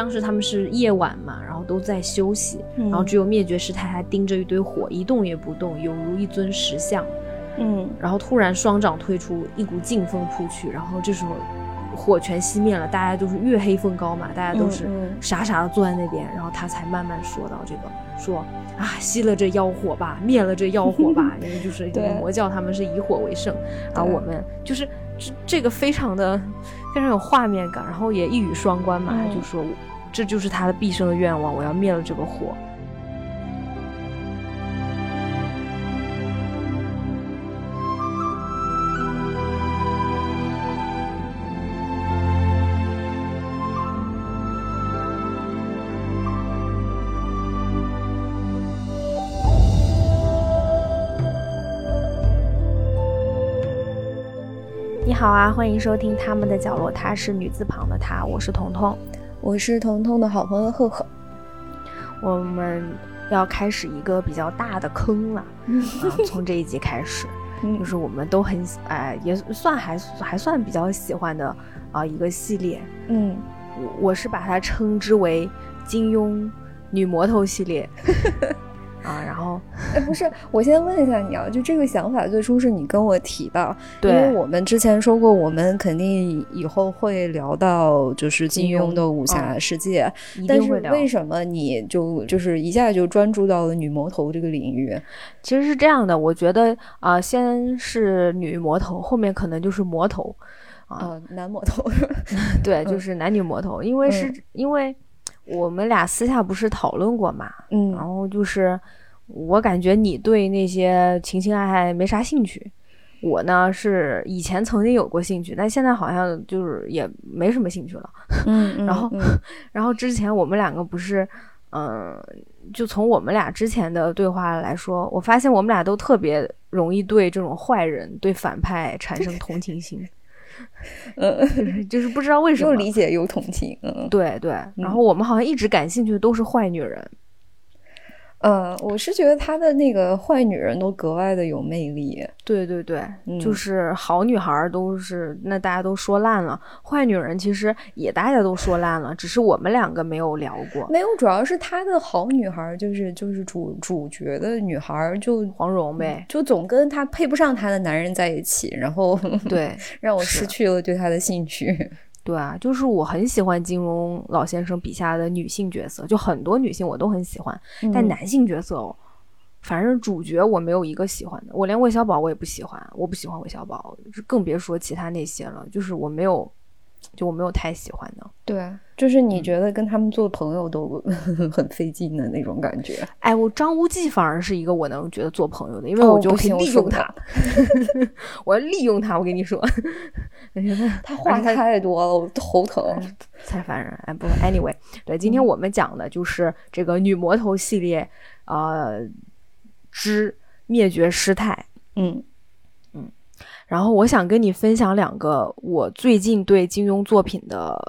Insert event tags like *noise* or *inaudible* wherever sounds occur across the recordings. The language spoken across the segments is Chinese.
当时他们是夜晚嘛，然后都在休息，嗯。然后只有灭绝师太还盯着一堆火，一动也不动，犹如一尊石像。嗯。然后突然双掌推出，一股劲风扑去，然后这时候火全熄灭了，大家都是月黑风高嘛，大家都是傻傻的坐在那边，然后他才慢慢说到这个，说啊，熄了这妖火吧，灭了这妖火吧，*laughs* 因为就是对魔教他们是以火为圣，然后我们就是这这个非常的非常有画面感，然后也一语双关嘛，嗯。就说这就是他的毕生的愿望，我要灭了这个火。你好啊，欢迎收听他们的角落，她是女字旁的她，我是彤彤。我是彤彤的好朋友赫赫。我们要开始一个比较大的坑了 *laughs* 啊！从这一集开始，就是我们都很喜哎、也算还还算比较喜欢的啊、一个系列。嗯，我我是把它称之为金庸女魔头系列 *laughs* 啊。然后哎，不是，我先问一下你啊，就这个想法最初是你跟我提的，因为我们之前说过，我们肯定以后会聊到就是金金庸庸的武侠世界，一但是。为什么你就就是一下就专注到了女魔头这个领域？其实是这样的，我觉得啊、先是女魔头，后面可能就是魔头啊。啊，男魔头，*laughs* 对，嗯就是男女魔头，因为是、因为我们俩私下不是讨论过嘛，嗯然后就是我感觉你对那些情情爱爱没啥兴趣，我呢是以前曾经有过兴趣，但现在好像就是也没什么兴趣了。*laughs* 嗯，嗯然后嗯。然后之前我们两个不是，嗯、就从我们俩之前的对话来说，我发现我们俩都特别容易对这种坏人、对反派产生同情心，*laughs* 嗯，就是就是不知道为什么。又理解又同情，嗯。对对，然后我们好像一直感兴趣的都是坏女人，嗯，我是觉得他的那个坏女人都格外的有魅力，对对对，嗯就是好女孩儿都是那大家都说烂了，坏女人其实也大家都说烂了，只是我们两个没有聊过。没有，主要是他的好女孩儿，就是就是主主角的女孩儿就黄蓉呗，就总跟他配不上他的男人在一起，然后对 *laughs* 让我失去了对他的兴趣。对啊，就是我很喜欢金庸老先生笔下的女性角色，就很多女性我都很喜欢，但嗯男性角色哦，反正主角我没有一个喜欢的，我连韦小宝我也不喜欢，我不喜欢韦小宝，更别说其他那些了，就是我没有，就我没有太喜欢的。对，就是嗯你觉得跟他们做朋友都 *laughs* 很费劲的那种感觉。哎，我张无忌反而是一个我能觉得做朋友的，因为哦我就利用他 *laughs* 我要利用他。我跟你说，他话太多了，我头疼。*laughs* 太烦人。哎，不，anyway，对，今天我们讲的就是这个女魔头系列，呃，之灭绝师太。嗯嗯然后我想跟你分享两个我最近对金庸作品的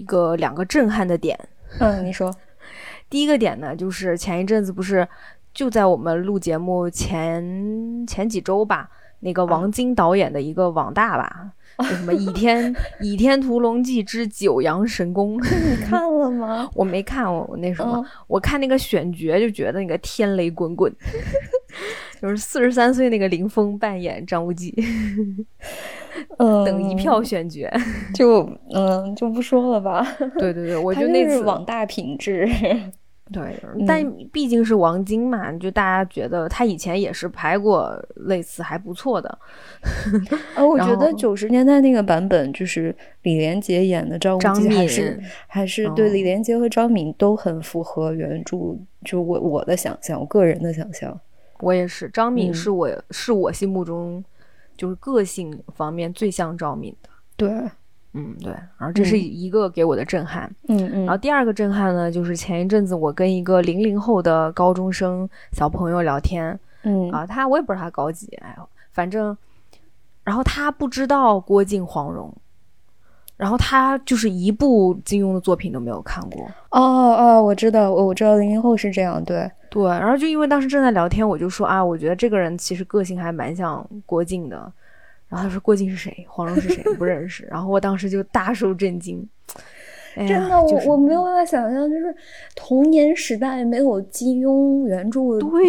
一个两个震撼的点。嗯，你说，*laughs* 第一个点呢，就是前一阵子不是就在我们录节目前前几周吧，那个王晶导演的一个网大吧，就什么《倚天 *laughs* 倚天屠龙记之九阳神功》，你看了吗？*laughs* 我没看，我我那什么，嗯我看那个选角就觉得那个天雷滚滚，就是四十三岁那个林峰扮演张无忌，嗯，等一票选角。*laughs* 就嗯就不说了吧。对对对，我 *laughs* 就那次网大品质。对，*laughs* 嗯但毕竟是王晶嘛，就大家觉得他以前也是拍过类似还不错的。啊，我觉得九十年代那个版本，就是李连杰演的张无张忌，还是还是对哦李连杰和张敏都很符合原著，就我我的想象，我个人的想象。我也是，张敏嗯是我、是我心目中就是个性方面最像赵敏的。对，嗯，对。然后这是嗯一个给我的震撼。嗯嗯然后第二个震撼呢，就是前一阵子我跟一个零零后的高中生小朋友聊天嗯啊，他我也不知道他高几，哎，反正，然后他不知道郭靖、黄蓉，然后他就是一部金庸的作品都没有看过。哦哦，我知道，我我知道零零后是这样，对，对，然后就因为当时正在聊天，我就说啊，我觉得这个人其实个性还蛮像郭靖的。然后他说郭靖是谁，黄蓉是谁，不认识。然后我当时就大受震惊。哎真的，我、就是我没有办法想象，就是童年时代没有金庸原著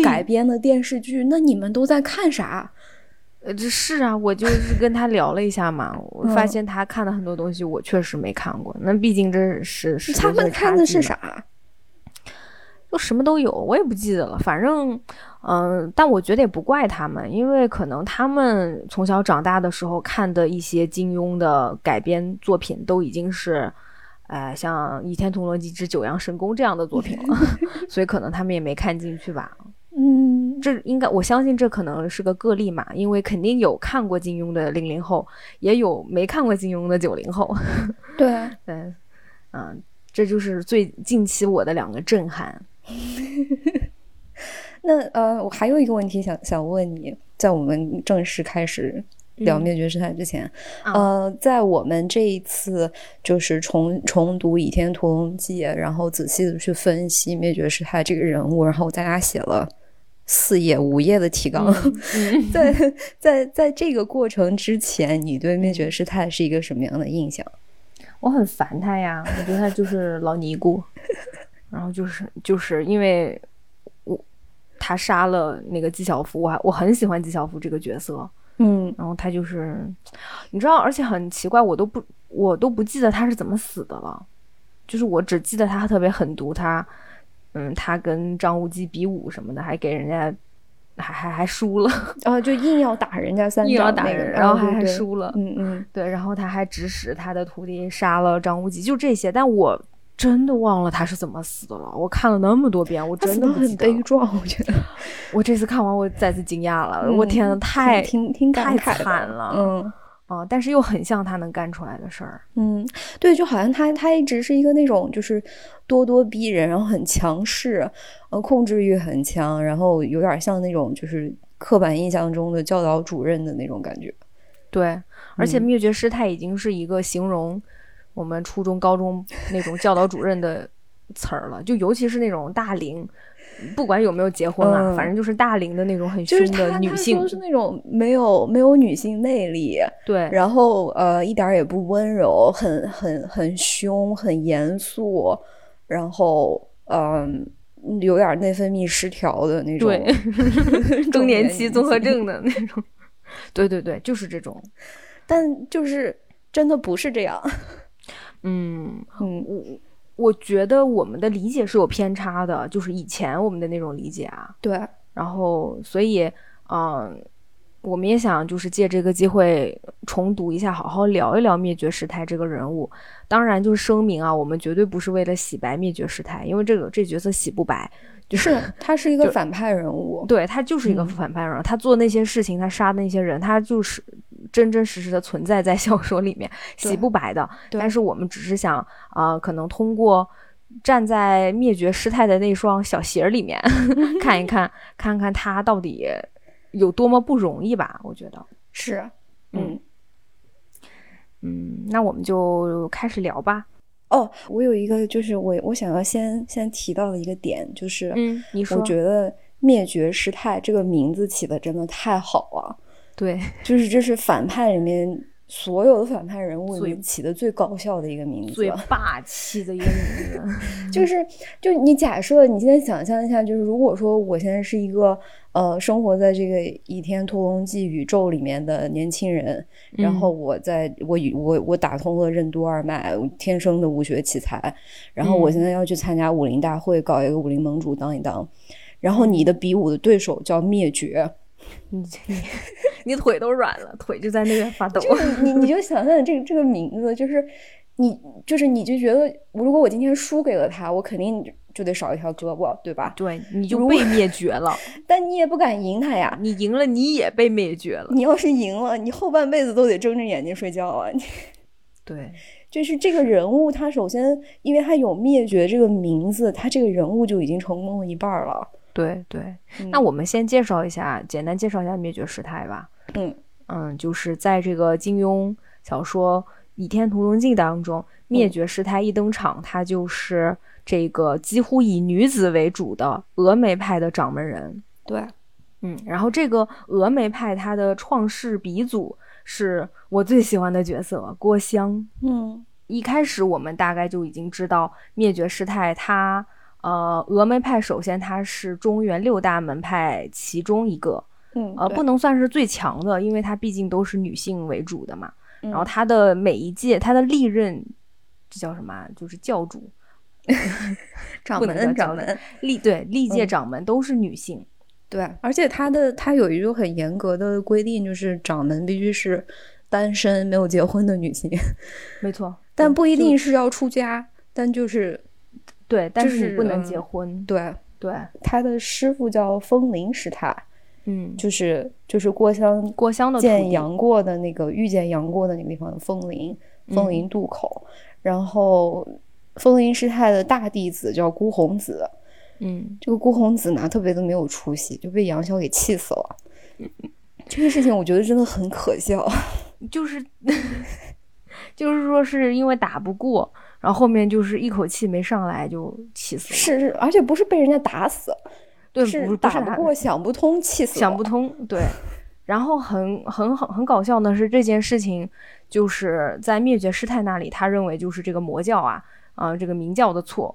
改编的电视剧，那你们都在看啥？呃，这是啊，我就是跟他聊了一下嘛，我发嗯现他看的很多东西我确实没看过。那毕竟这是是他们看的是？啥？就什么都有，我也不记得了。反正，嗯、但我觉得也不怪他们，因为可能他们从小长大的时候看的一些金庸的改编作品都已经是，呃，像《倚天屠龙记之九阳神功》这样的作品了，*laughs* 所以可能他们也没看进去吧。嗯，这应该，我相信这可能是个个例嘛，因为肯定有看过金庸的零零后，也有没看过金庸的九零后。对，啊 *laughs* 对，嗯，这就是最近期我的两个震撼。*laughs* 那呃，我还有一个问题想想问你，在我们正式开始聊嗯灭绝师太之前，啊呃，在我们这一次就是重重读《倚天屠龙记》，然后仔细的去分析灭绝师太这个人物，然后大家写了四页五页的提纲。嗯 *laughs* 在在在这个过程之前，你对灭绝师太是一个什么样的印象？我很烦他呀，我觉得他就是老尼姑，然后就是就是因为我他杀了那个纪晓芙，我还我很喜欢纪晓芙这个角色，嗯然后他就是你知道，而且很奇怪，我都不我都不记得他是怎么死的了，就是我只记得他特别狠毒，他嗯他跟张无忌比武什么的，还给人家还还还输了，啊，就硬要打人家三硬要掌那个，打人，然后还还输了，嗯嗯，对，然后他还指使他的徒弟杀了张无忌，就这些。但我真的忘了他是怎么死的了。我看了那么多遍，我真的很悲壮，我觉得。我这次看完，我再次惊讶了。嗯我天呐，太挺挺太惨了。嗯啊、但是又很像他能干出来的事儿。嗯，对，就好像他他一直是一个那种就是咄咄逼人，然后很强势，呃，控制欲很强，然后有点像那种就是刻板印象中的教导主任的那种感觉。对，而且嗯灭绝师太已经是一个形容我们初中、高中那种教导主任的词儿了，就尤其是那种大龄，不管有没有结婚啊，嗯反正就是大龄的那种很凶的女性就。是那种没有没有女性魅力，对，然后呃一点儿也不温柔，很很很凶，很严肃，然后嗯、有点儿内分泌失调的那种对 *laughs* *laughs* 更中年期综合症的那种。*laughs* 对对对，就是这种。但就是真的不是这样。嗯，嗯我我觉得我们的理解是有偏差的，就是以前我们的那种理解啊。对，然后，所以，嗯、我们也想就是借这个机会重读一下，好好聊一聊灭绝师太这个人物。当然，就是声明啊，我们绝对不是为了洗白灭绝师太，因为这个这角色洗不白，就是 *laughs* 他是一个反派人物。对他就是一个嗯反派人物，他做那些事情，他杀的那些人，他就是真真实实的存在在小说里面，洗不白的。但是我们只是想啊、可能通过站在灭绝师太的那双小鞋儿里面 *laughs* 看一看，看看他到底有多么不容易吧。我觉得，是，嗯嗯。嗯，那我们就开始聊吧。哦，我有一个就是我我想要先先提到的一个点，就是嗯，你说，我觉得灭绝师太这个名字起的真的太好了，对，*laughs* 就是这是反派里面所有的反派人物里面起的最搞笑的一个名字。最。*laughs* 霸气的一个名字。*laughs* 就是就你假设你现在想象一下，就是如果说我现在是一个呃生活在这个《倚天屠龙记》宇宙里面的年轻人，然后我在我与我我打通了任督二脉，我天生的武学奇才，然后我嗯。现在要去参加武林大会，搞一个武林盟主当一当，然后你的比武的对手叫灭绝，你你 *laughs* 你腿都软了，腿就在那边发抖。就你你就想象这个这个名字，就是你就是你就觉得，如果我今天输给了他，我肯定就得少一条胳膊，对吧？对，你就被灭绝了。*laughs* 但你也不敢赢他呀。你赢了，你也被灭绝了。你要是赢了，你后半辈子都得睁着眼睛睡觉啊！*laughs* 对，就是这个人物，他首先因为他有灭绝这个名字，他这个人物就已经成功了一半了。对对。嗯那我们先介绍一下，简单介绍一下灭绝师太吧。嗯嗯，就是在这个金庸小说《倚天屠龙记》当中，灭绝师太一登场，她就是这个几乎以女子为主的峨眉派的掌门人。对，嗯，然后这个峨眉派它的创世鼻祖是我最喜欢的角色郭襄。嗯一开始我们大概就已经知道灭绝师太她，呃，峨眉派首先它是中原六大门派其中一个，嗯，呃，不能算是最强的，因为它毕竟都是女性为主的嘛。然后嗯它的每一届，它的历任，这叫什么啊？就是教主，*laughs* 掌门掌门，历对历届嗯掌门都是女性。对，而且他的他有一个很严格的规定，就是掌门必须是单身没有结婚的女性，没错，但不一定是要出家，但就是对，但是你不能嗯结婚。对对，他的师傅叫风铃师太，嗯，就是就是郭襄郭襄的见杨过的那个遇见杨过的那个地方的风铃，风铃渡口，然后风铃师太的大弟子叫孤鸿子，嗯，这个孤鸿子呢特别的没有出息，就被杨逍给气死了。*laughs* 这个事情我觉得真的很可笑。就是 *laughs* 就是说是因为打不过，然后后面就是一口气没上来就气死了。是是，而且不是被人家打死，对，是打不过、想不通，气死。想不通，对。*laughs* 然后很很很很搞笑的是，这件事情就是在灭绝师太那里，他认为就是这个魔教啊，啊、这个明教的错，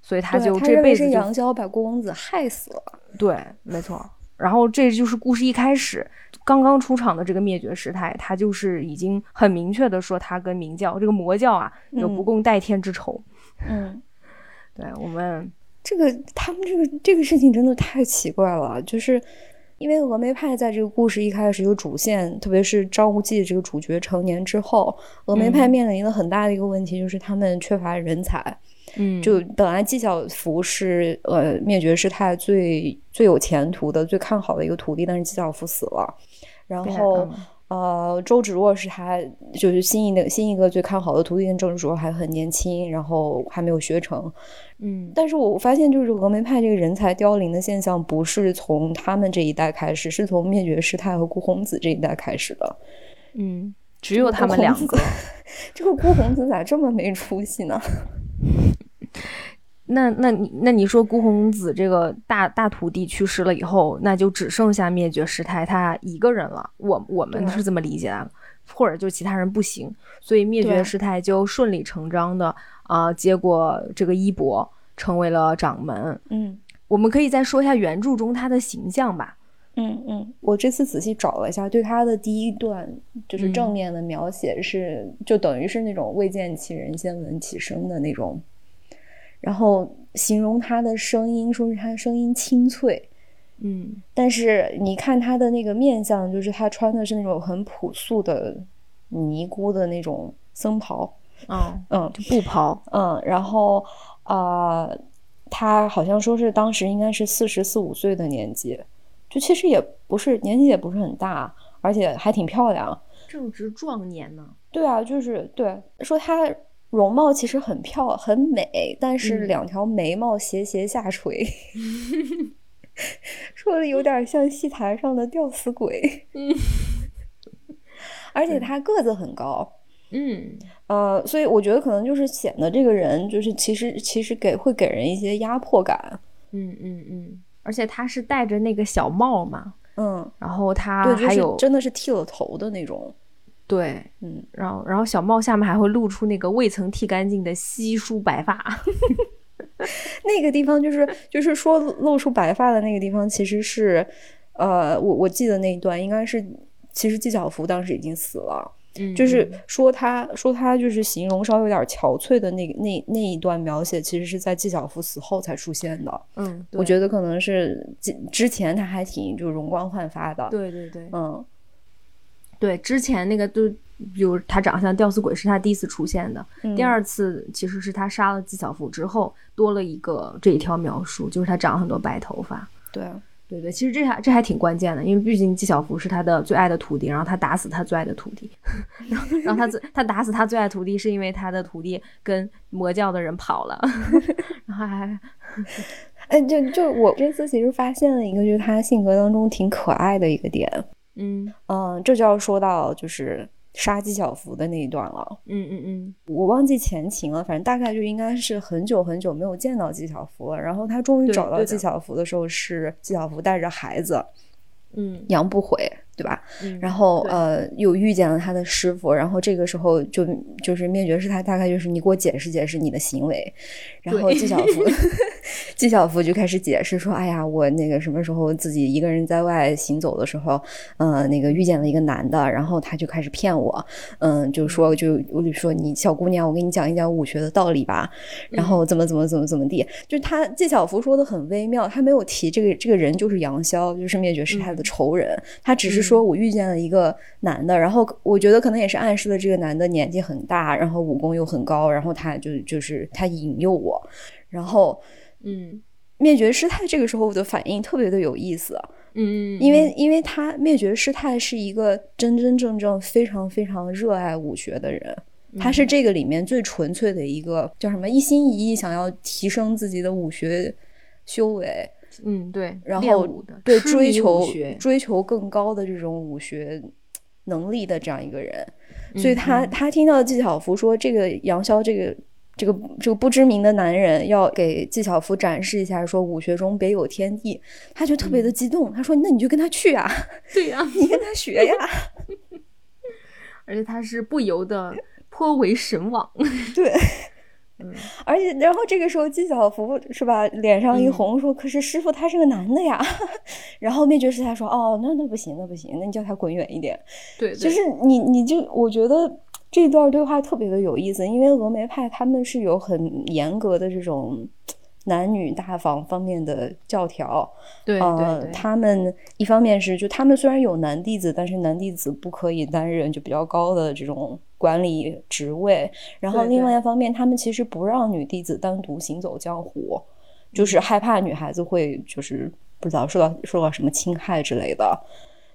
所以他就这辈子就杨逍把郭公子害死了。对，没错。然后这就是故事一开始刚刚出场的这个灭绝师太，他就是已经很明确的说他跟明教这个魔教啊有不嗯共戴天之仇。嗯，*laughs* 对我们，这个他们这个这个事情真的太奇怪了，就是因为峨眉派在这个故事一开始有主线，特别是张无忌这个主角成年之后，峨眉派嗯面临了很大的一个问题，就是他们缺乏人才。嗯，就本来纪晓芙是呃灭绝师太最最有前途的、最看好的一个徒弟，但是纪晓芙死了，然后。嗯呃，周芷若是他就是新一的新一个最看好的徒弟，跟周芷若还很年轻，然后还没有学成。嗯但是我发现，就是峨眉派这个人才凋零的现象，不是从他们这一代开始，是从灭绝师太和顾鸿子这一代开始的。嗯，只有他们两个。*laughs* 这个顾鸿子咋这么没出息呢？*laughs* 那那你那你说孤鸿子这个大大徒弟去世了以后，那就只剩下灭绝师太他一个人了。我我们是这么理解的，或者就其他人不行，所以灭绝师太就顺理成章的啊、接过这个衣钵，成为了掌门。嗯我们可以再说一下原著中他的形象吧。嗯嗯，我这次仔细找了一下，对他的第一段就是正面的描写是，就等于是那种未见其人先闻其声的那种，然后形容他的声音，说是他声音清脆。嗯但是你看他的那个面相，就是他穿的是那种很朴素的尼姑的那种僧袍，哦，*laughs* 嗯就布袍。嗯，然后啊、呃他好像说是当时应该是四十四五岁的年纪，就其实也不是年纪也不是很大，而且还挺漂亮。正值壮年呢。对啊，就是对，说她容貌其实很漂很美，但是嗯两条眉毛斜斜下垂，*laughs* 说的有点像戏台上的吊死鬼。*laughs* 嗯，而且他个子很高，嗯呃，所以我觉得可能就是显得这个人就是其实其实给会给人一些压迫感。嗯嗯嗯，而且他是戴着那个小帽嘛，嗯，然后他对，还有是真的是剃了头的那种。对，嗯，然后然后小帽下面还会露出那个未曾剃干净的稀疏白发。*laughs* 那个地方就是就是说露出白发的那个地方，其实是，呃，我我记得那一段应该是，其实纪晓芙当时已经死了，嗯就是说他说他就是形容稍微有点憔悴的那那那一段描写，其实是在纪晓芙死后才出现的。嗯，我觉得可能是之之前他还挺就容光焕发的。，对对对嗯对，之前那个都，比如他长相吊死鬼是他第一次出现的，嗯第二次其实是他杀了纪晓芙之后多了一个这一条描述，就是他长了很多白头发。对，对对，其实这还这还挺关键的，因为毕竟纪晓芙是他的最爱的徒弟，然后他打死他最爱的徒弟，*laughs* 然后然后他最他打死他最爱徒弟是因为他的徒弟跟魔教的人跑了，*laughs* 然后还哎，就就我这次其实发现了一个，就是他性格当中挺可爱的一个点。嗯嗯，这就要说到就是杀纪晓芙的那一段了。嗯嗯嗯我忘记前情了，反正大概就应该是很久很久没有见到纪晓芙了。然后他终于找到纪晓芙的时候，是纪晓芙带着孩子嗯杨不悔对吧？嗯然后呃，又遇见了他的师傅，然后这个时候就就是灭绝师太大概就是你给我解释解释你的行为，然后纪晓芙纪晓芙就开始解释说，哎呀，我那个什么时候自己一个人在外行走的时候，呃，那个遇见了一个男的，然后他就开始骗我，嗯，就说就我就说你小姑娘，我给你讲一讲武学的道理吧，然后怎么怎么怎么怎么地，就是他纪晓芙说的很微妙，他没有提这个这个人就是杨逍，就是灭绝师太的仇人，他只是说我遇见了一个男的，然后我觉得可能也是暗示了这个男的年纪很大，然后武功又很高，然后他就就是他引诱我，然后嗯。灭绝师太这个时候的反应特别的有意思，嗯，因为因为他灭绝师太是一个真真正正非常非常热爱武学的人。他是这个里面最纯粹的一个叫什么，一心一意想要提升自己的武学修为，嗯对，然后对追求追求更高的这种武学能力的这样一个人，所以嗯他他听到纪晓芙说这个杨逍这个。这个这个不知名的男人要给纪晓芙展示一下，说武学中别有天地，他就特别的嗯激动。他说：“那你就跟他去啊，*laughs* 对呀、你跟他学呀。*laughs* 而且他是不由得颇为神往。*laughs* ”对，嗯而且然后这个时候纪晓芙是吧，脸上一嗯红，说：“可是师傅他是个男的呀。”然后灭绝师太说：“哦，那那不行，那不行，那你叫他滚远一点。”对，就是你，你就我觉得这段对话特别的有意思，因为峨眉派他们是有很严格的这种男女大防方面的教条。对呃，对对，他们一方面是就他们虽然有男弟子，但是男弟子不可以担任就比较高的这种管理职位。然后另外一方面，他们其实不让女弟子单独行走江湖，嗯就是害怕女孩子会就是不知道受到受到什么侵害之类的。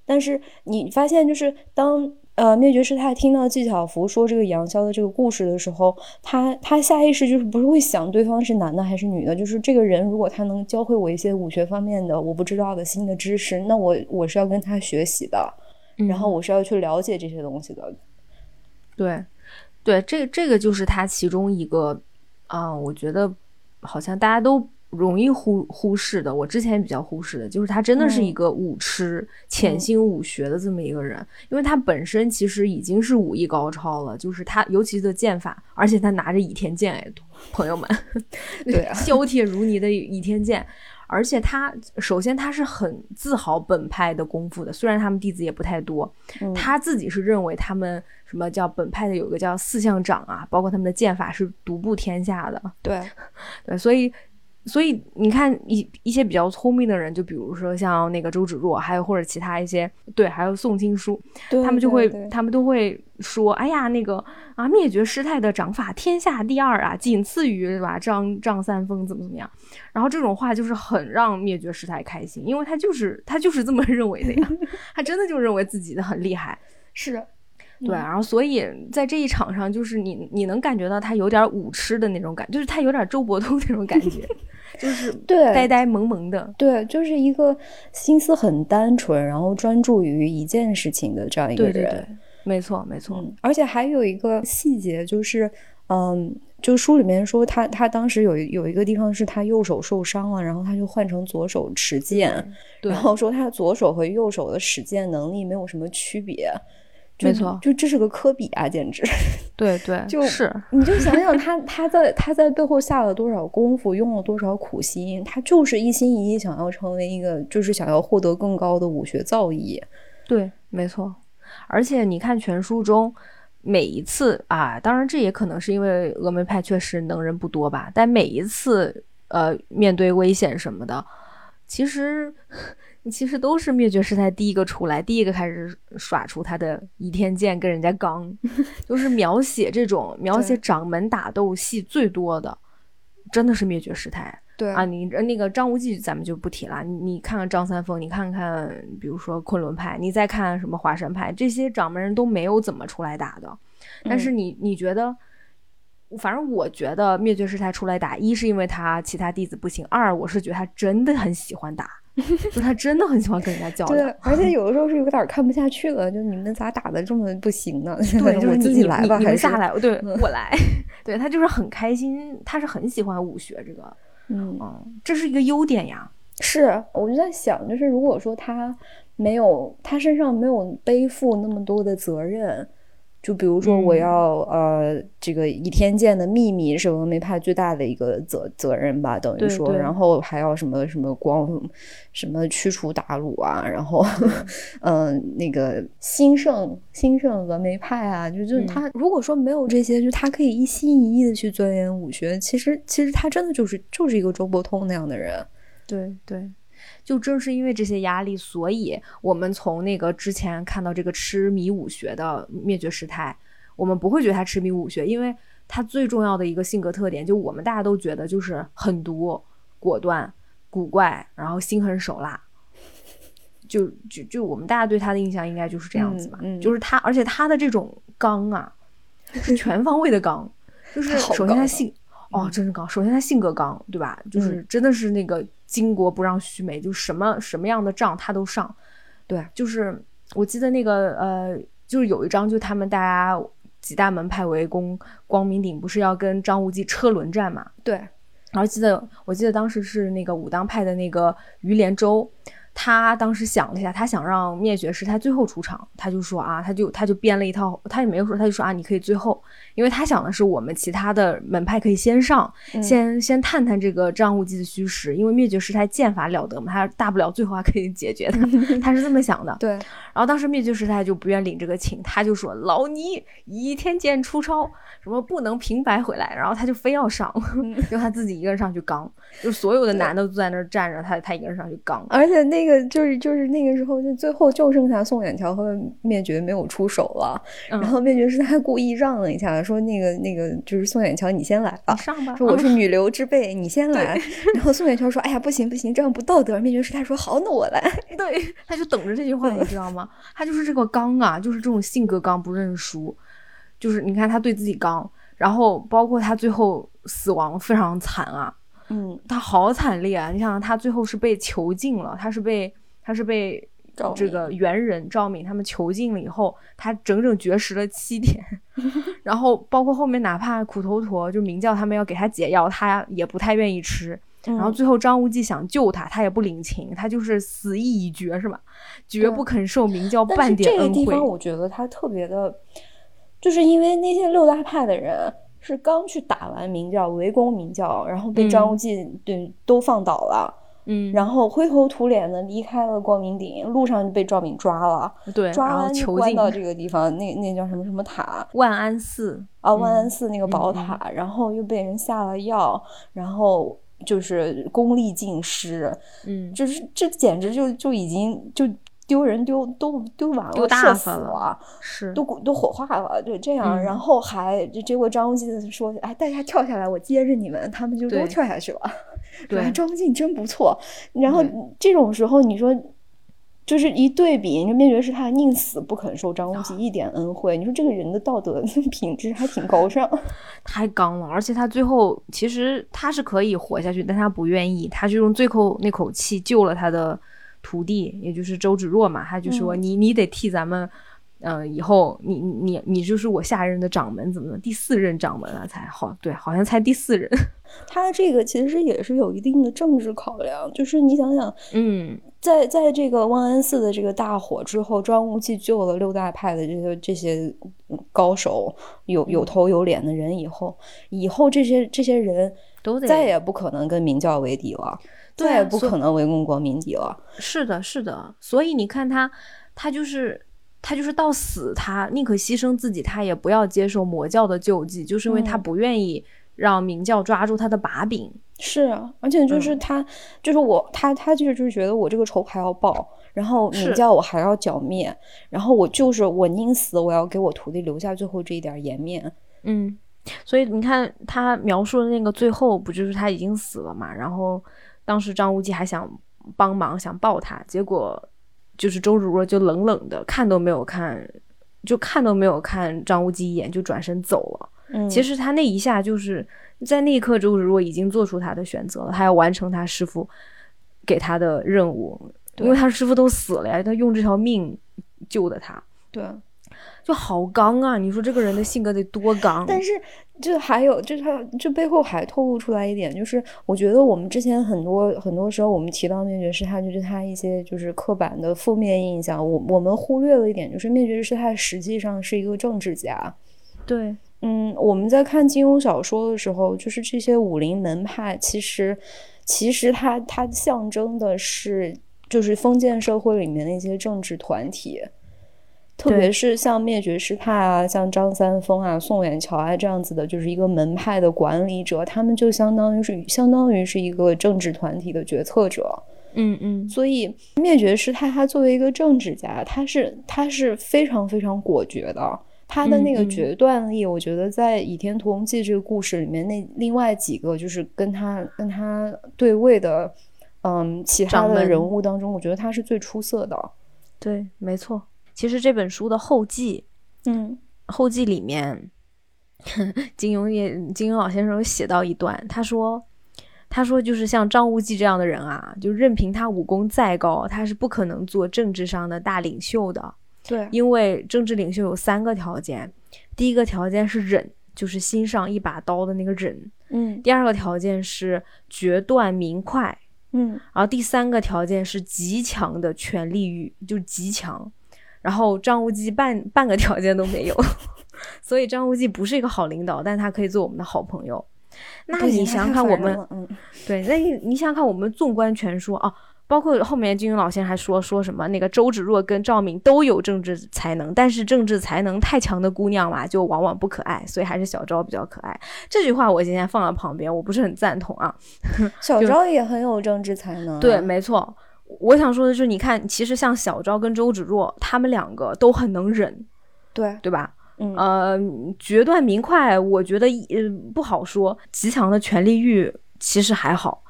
但是你发现，就是当呃灭绝师太听到纪晓芙说这个杨逍的这个故事的时候，他他下意识就是不是会想对方是男的还是女的，就是这个人如果他能教会我一些武学方面的我不知道的新的知识，那我我是要跟他学习的，然后嗯我是要去了解这些东西的。对对，这这个就是他其中一个啊、我觉得好像大家都容易忽忽视的，我之前也比较忽视的，就是他真的是一嗯。个武痴、潜嗯。心武学的这么一个人，因为他本身其实已经是武艺高超了，就是他尤其是剑法，而且他拿着倚天剑，哎，朋友们，*laughs* 对啊削铁如泥的倚天剑。而且他首先他是很自豪本派的功夫的，虽然他们弟子也不太多，嗯。他自己是认为他们什么叫本派的有个叫四象掌啊，包括他们的剑法是独步天下的，对，*laughs* 对，所以所以你看一一些比较聪明的人，就比如说像那个周芷若，还有或者其他一些对，还有宋青书，对他们就会他们都会说，哎呀，那个啊灭绝师太的掌法天下第二啊，仅次于是吧张张三丰怎么怎么样，然后这种话就是很让灭绝师太开心，因为他就是他就是这么认为的呀，*laughs* 他真的就认为自己的很厉害。是，对，嗯然后所以在这一场上，就是你你能感觉到他有点舞痴的那种感，就是他有点周伯通那种感觉，*laughs* 就是对呆呆萌萌的。对，就是一个心思很单纯，然后专注于一件事情的这样一个人。对对对，没错没错。嗯，而且还有一个细节就是，嗯，就书里面说他他当时有有一个地方是他右手受伤了，然后他就换成左手持剑，对然后说他左手和右手的使剑能力没有什么区别。就没错就这是个科比啊，简直！对 *laughs* 对，就是你就想想他他在他在背后下了多少功夫，用了多少苦心，他就是一心一意想要成为一个，就是想要获得更高的武学造诣。对，没错。而且你看全书中。每一次啊，当然这也可能是因为峨眉派确实能人不多吧，但每一次呃面对危险什么的，其实其实都是灭绝师太第一个出来，第一个开始耍出他的倚天剑跟人家刚，*laughs* 就是描写这种描写掌门打斗戏最多的，真的是灭绝师太。对啊，你那个张无忌咱们就不提了，你你看看张三丰，你看看比如说昆仑派，你再看什么华山派，这些掌门人都没有怎么出来打的。但是你你觉得，反正我觉得灭绝师太出来打，一是因为他其他弟子不行，二我是觉得他真的很喜欢打，*laughs* 就他真的很喜欢跟人家较对量。，而且有的时候是有点看不下去了，就你们咋打的这么不行呢？对，*laughs* 就是自己来吧，还是下来，对嗯我来。*laughs* 对他就是很开心，他是很喜欢武学这个，嗯，嗯，这是一个优点呀。是，我就在想，就是如果说他没有，他身上没有背负那么多的责任。就比如说，我要呃，这个倚天剑的秘密是峨眉派最大的一个责责任吧，等于说，然后还要什么什么光，什么驱除鞑虏啊，然后嗯，*laughs* 那个兴盛兴盛峨眉派啊，就就他如果说没有这些，就他可以一心一意的去钻研武学，其实其实他真的就是就是一个周伯通那样的人，对对。就正是因为这些压力，所以我们从那个之前看到这个痴迷武学的灭绝师太，我们不会觉得他痴迷武学，因为他最重要的一个性格特点，就我们大家都觉得就是狠毒、果断、古怪，然后心狠手辣。就就就我们大家对他的印象应该就是这样子吧，就是他，而且他的这种刚啊，是全方位的刚，*laughs* 就是首先他性。哦，真是刚。首先他性格刚，对吧？就是真的是那个巾帼不让须眉，就什么什么样的仗他都上。对，就是我记得那个呃，就是有一张，就他们大家几大门派围攻光明顶，不是要跟张无忌车轮战嘛？对。然后记得我记得当时是那个武当派的那个于连州。他当时想了一下，他想让灭绝师太最后出场，他就说啊，他就他就编了一套，他也没有说，他就说啊，你可以最后，因为他想的是我们其他的门派可以先上，先先探探这个张无忌的虚实，因为灭绝师太剑法了得嘛，他大不了最后还可以解决他，*laughs* 他是这么想的。对。然后当时灭绝师太就不愿领这个情，他就说老尼倚天剑出鞘。什么不能平白回来，然后他就非要上，就他自己一个人上去刚，就所有的男的都在那儿站着，他他一个人上去刚，而且那个就是就是那个时候，就最后就剩下宋远桥和灭绝没有出手了，然后灭绝师太故意让了一下，说那个那个就是宋远桥你先来吧，上吧，说我是女流之辈，你先来，然后宋远桥说哎呀不行不行，这样不道德，灭绝师太说好那我来，*laughs* 对，他就等着这句话，你知道吗？他就是这个刚啊，就是这种性格刚不认输。就是你看他对自己刚，然后包括他最后死亡非常惨啊，嗯，他好惨烈啊！你想想，他最后是被囚禁了，他是被他是被这个猿人赵敏他们囚禁了以后，他整整绝食了七天，*laughs* 然后包括后面哪怕苦头陀就明教他们要给他解药，他也不太愿意吃，然后最后张无忌想救他，他也不领情，他就是死意已决是吧？绝不肯受明教半点恩惠。这个地方我觉得他特别的。就是因为那些六大派的人是刚去打完明教，围攻明教，然后被张无忌对都放倒了，嗯，然后灰头土脸的离开了光明顶，路上就被赵敏抓了，对，抓完就关到这个地方，那那叫什么什么塔？万安寺啊，万安寺那个宝塔，然后又被人下了药，然后就是功力尽失，嗯，就是这简直就就已经就。丢人丢都丢完了，射死了，是都都火化了，就这样，然后还结果张无忌说：“哎，大家跳下来，我接着你们。”他们就都跳下去了。*laughs* 对，张无忌真不错。然后这种时候，你说就是一对比，你说灭绝师太宁死不肯受张无忌一点恩惠。你说这个人的道德 *laughs* 品质还挺高尚，*laughs* 太刚了。而且他最后其实他是可以活下去，但他不愿意，他就用最后那口气救了他的。徒弟，也就是周芷若嘛，他就说你你得替咱们，嗯，以后你你你就是我下任的掌门，怎么第四任掌门了才好？对，好像才第四任。*laughs* 他这个其实也是有一定的政治考量，就是你想想，嗯，在在这个万安寺的这个大火之后，张无忌救了六大派的这些这些高手，有有头有脸的人以后，以后这些这些人都得再也不可能跟明教为敌了。再也不可能围攻光明顶了。是的，是的。所以你看他，他就是他就是到死，他宁可牺牲自己，他也不要接受魔教的救济，就是因为他不愿意让明教抓住他的把柄。是啊，而且就是他，就是我，他他就是就是觉得我这个仇还要报，然后明教我还要剿灭，然后我就是我宁死，我要给我徒弟留下最后这一点颜面。嗯，所以你看他描述的那个最后，不就是他已经死了嘛？然后。当时张无忌还想帮忙，想抱他，结果就是周芷若就冷冷的看都没有看，就看都没有看张无忌一眼，就转身走了。嗯，其实他那一下就是在那一刻，周芷若已经做出他的选择了，他要完成他师傅给他的任务，因为他师傅都死了呀，他用这条命救的他。对，就好刚啊！你说这个人的性格得多刚？但是就还有，就他这背后还透露出来一点，就是我觉得我们之前很多很多时候我们提到灭绝师太，就是他一些就是刻板的负面印象，我我们忽略了一点，就是灭绝师太实际上是一个政治家。对，嗯，我们在看金庸小说的时候，就是这些武林门派，其实其实他他象征的是就是封建社会里面的一些政治团体。特别是像灭绝师太啊，像张三丰啊、宋远桥啊这样子的，就是一个门派的管理者，他们就相当于是相当于是一个政治团体的决策者。嗯嗯，所以灭绝师太他作为一个政治家，他是他是非常非常果决的，他的那个决断力，我觉得在《倚天屠龙记》这个故事里面，那另外几个就是跟他跟他对位的，嗯，其他的人物当中，我觉得他是最出色的。对，没错。其实这本书的后记，嗯，后记里面，金庸也金庸老先生有写到一段，他说，他说就是像张无忌这样的人啊，就任凭他武功再高，他是不可能做政治上的大领袖的。对，因为政治领袖有三个条件，第一个条件是忍，就是心上一把刀的那个忍，嗯，第二个条件是决断明快，嗯，然后第三个条件是极强的权力欲，就是极强。然后张无忌半半个条件都没有，*laughs* 所以张无忌不是一个好领导，但他可以做我们的好朋友。那你想想看，我们嗯，对，那你你想想看，我们纵观全书啊，包括后面金庸老先生还说说什么那个周芷若跟赵敏都有政治才能，但是政治才能太强的姑娘嘛，就往往不可爱，所以还是小昭比较可爱。这句话我今天放在旁边，我不是很赞同啊。*laughs* 小昭也很有政治才能，对，没错。我想说的是，你看，其实像小昭跟周芷若，他们两个都很能忍，对对吧？嗯，呃，决断明快，我觉得呃不好说。极强的权力欲其实还好。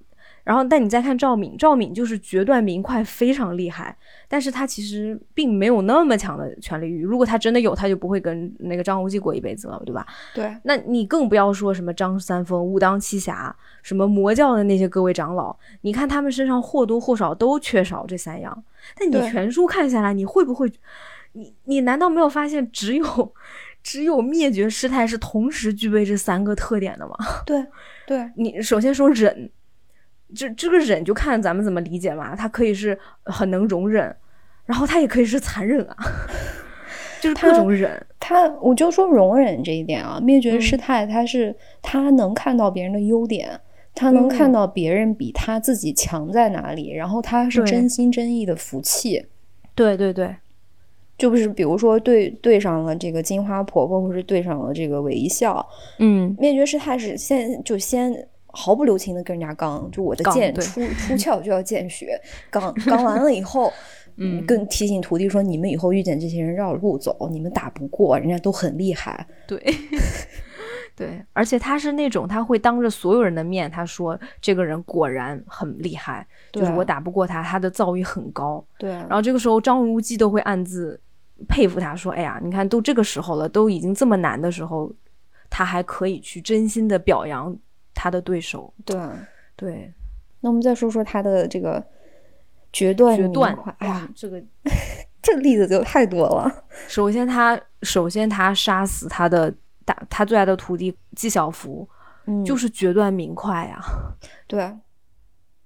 然后，但你再看赵敏，赵敏就是决断明快，非常厉害。但是她其实并没有那么强的权力欲。如果她真的有，她就不会跟那个张无忌过一辈子了，对吧？对。那你更不要说什么张三丰、武当七侠，什么魔教的那些各位长老，你看他们身上或多或少都缺少这三样。但你全书看下来，你会不会？你你难道没有发现，只有只有灭绝师太是同时具备这三个特点的吗？*laughs* 对，对你首先说忍。这这个忍就看咱们怎么理解嘛，他可以是很能容忍，然后他也可以是残忍啊，*laughs* 就是各种忍。他我就说容忍这一点啊，灭绝师太他是他能看到别人的优点，他能看到别人比他自己强在哪里，然后他是真心真意的服气。对对对，就不是比如说对对上了这个金花婆婆，或是对上了这个韦一笑，嗯，灭绝师太是先就先。毫不留情的跟人家刚，就我的剑出出 *laughs* 鞘就要见血，刚刚完了以后，*laughs* 嗯，更提醒徒弟说，你们以后遇见这些人绕路走，你们打不过，人家都很厉害。对，*laughs* 对，而且他是那种他会当着所有人的面，他说这个人果然很厉害，就是我打不过他，他的造诣很高。对，然后这个时候张无忌都会暗自佩服他，说，哎呀，你看都这个时候了，都已经这么难的时候，他还可以去真心的表扬。他的对手，对对，那我们再说说他的这个决断决断，哎呀，这个 *laughs* 这例子就太多了。首先，他首先他杀死他的大他最爱的徒弟纪晓芙，嗯，就是决断明快呀。对，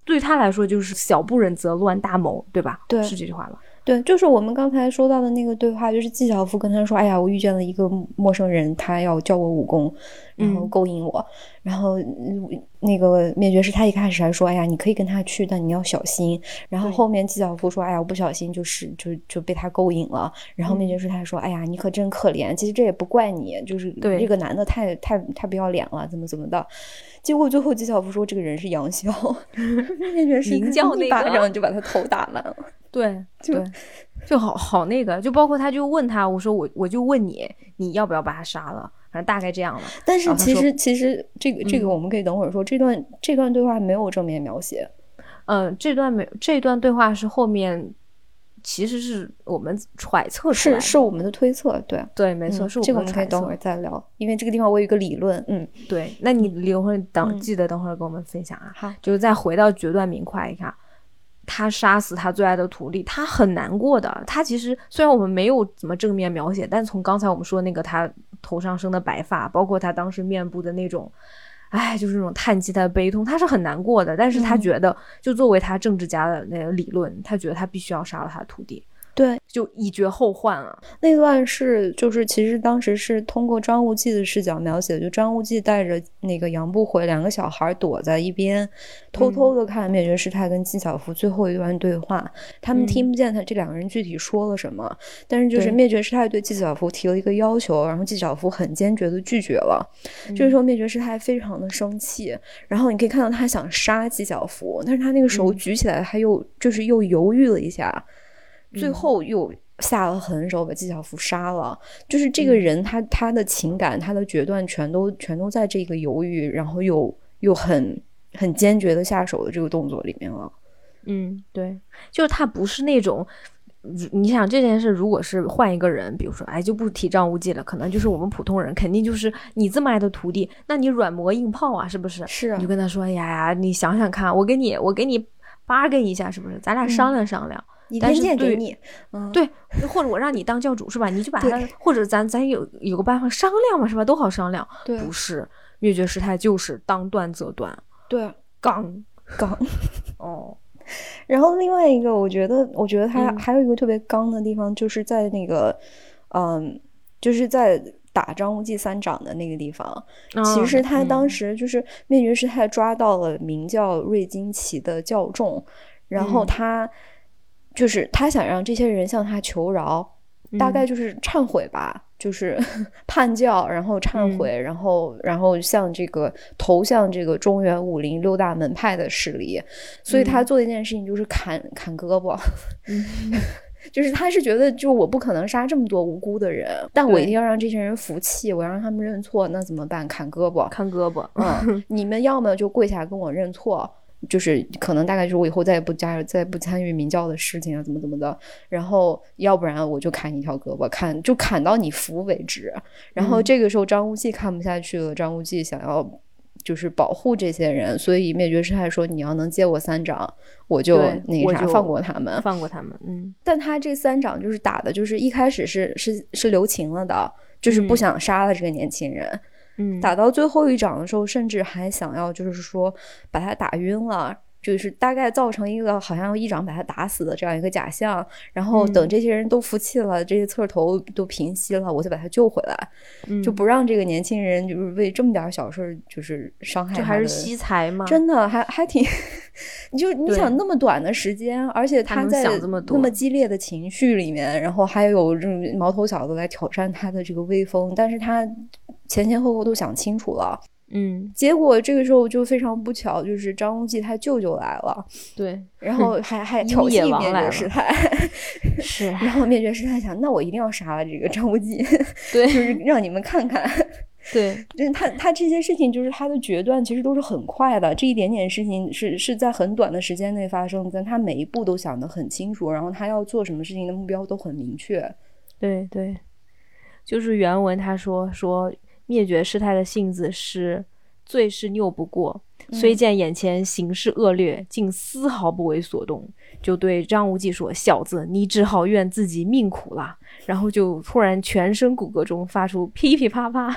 对他来说就是小不忍则乱大谋，对吧？对，是这句话吧？对，就是我们刚才说到的那个对话，就是纪晓芙跟他说：“哎呀，我遇见了一个陌生人，他要教我武功，然后勾引我。”然后那个灭绝师他一开始还说：“哎呀，你可以跟他去，但你要小心。”然后后面纪晓芙说：“哎呀，我不小心就是就就被他勾引了。”然后灭绝师他说：“哎呀，你可真可怜，其实这也不怪你，就是这个男的太太太不要脸了，怎么怎么的。”结果最后纪晓芙说：“这个人是杨逍，*laughs* 灭绝师一巴掌就把他头打烂了。”对，对，就好好那个，就包括他，就问他，我说我我就问你，你要不要把他杀了？反正大概这样了。但是其实其实这个这个我们可以等会儿说，这段这段对话没有正面描写。嗯，这段没这段对话是后面，其实是我们揣测是是我们的推测，对对，没错，是这个我们可以等会儿再聊，因为这个地方我有一个理论。嗯，对，那你留会等，记得等会儿跟我们分享啊。好，就是再回到决断明快，一看。他杀死他最爱的徒弟，他很难过的。他其实虽然我们没有怎么正面描写，但从刚才我们说那个他头上生的白发，包括他当时面部的那种，哎，就是那种叹气、他的悲痛，他是很难过的。但是他觉得，就作为他政治家的那个理论，他觉得他必须要杀了他的徒弟。对，就以绝后患啊。那段是就是其实当时是通过张无忌的视角描写的，就张无忌带着那个杨不悔两个小孩躲在一边，偷偷的看灭绝师太跟纪晓芙最后一段对话。他们听不见他这两个人具体说了什么，但是就是灭绝师太对纪晓芙提了一个要求，然后纪晓芙很坚决的拒绝了。这个时候灭绝师太非常的生气，然后你可以看到他想杀纪晓芙，但是他那个手举起来，他又就是又犹豫了一下。最后又下了狠手把纪晓芙杀了，就是这个人他他的情感他的决断全都全都在这个犹豫，然后又又很很坚决的下手的这个动作里面了。嗯，对，就是他不是那种，你想这件事如果是换一个人，比如说哎就不提张无忌了，可能就是我们普通人，肯定就是你这么爱的徒弟，那你软磨硬泡啊，是不是？是，你就跟他说，哎呀呀，你想想看，我给你我给你八个一下，是不是？咱俩商量商量。一天见给你，对，或者我让你当教主是吧？你就把他，或者咱咱有有个办法商量嘛是吧？都好商量。对，不是灭绝师太就是当断则断，对，刚刚 *laughs* 哦。*laughs* 然后另外一个，我觉得，我觉得他还有一个特别刚的地方，就是在那个，嗯，就是在打张无忌三掌的那个地方。其实他当时就是灭绝师太抓到了名叫瑞金奇的教众，然后他。就是他想让这些人向他求饶，大概就是忏悔吧，就是 *laughs* 叛教，然后忏悔，然后然后向这个投向这个中原武林六大门派的势力，所以他做的一件事情就是砍砍胳膊，*laughs* 就是他是觉得就我不可能杀这么多无辜的人，但我一定要让这些人服气，我要让他们认错，那怎么办？砍胳膊，砍胳膊，嗯，*laughs* 你们要么就跪下跟我认错。就是可能大概就是我以后再也不加入、再不参与明教的事情啊，怎么怎么的。然后要不然我就砍你一条胳膊，砍就砍到你服为止。然后这个时候张无忌看不下去了，张无忌想要就是保护这些人，所以灭绝师太说：“你要能接我三掌，我就那个啥放过他们，放过他们。”嗯，但他这三掌就是打的，就是一开始是是是留情了的，就是不想杀了这个年轻人。嗯，打到最后一掌的时候，甚至还想要，就是说把他打晕了。就是大概造成一个好像一掌把他打死的这样一个假象，然后等这些人都服气了，这些刺头都平息了，我再把他救回来，就不让这个年轻人就是为这么点小事儿就是伤害，这还是惜才吗？真的还还挺，*laughs* 你就你想那么短的时间，而且他在那么激烈的情绪里面，然后还有这种毛头小子来挑战他的这个威风，但是他前前后后都想清楚了。嗯，结果这个时候就非常不巧，就是张无忌他舅舅来了，对，然后还 *laughs* 还挑衅灭绝师太，*laughs* 是，然后灭绝师太想，那我一定要杀了这个张无忌，*laughs* 对，就是让你们看看，对，就是他他这些事情就是他的决断其实都是很快的，这一点点事情是是在很短的时间内发生，但他每一步都想得很清楚，然后他要做什么事情的目标都很明确，对对，就是原文他说说。灭绝师太的性子是最是拗不过，虽见眼前形势恶劣，竟丝毫不为所动，就对张无忌说：“小子，你只好怨自己命苦了。”然后就突然全身骨骼中发出噼噼啪啪、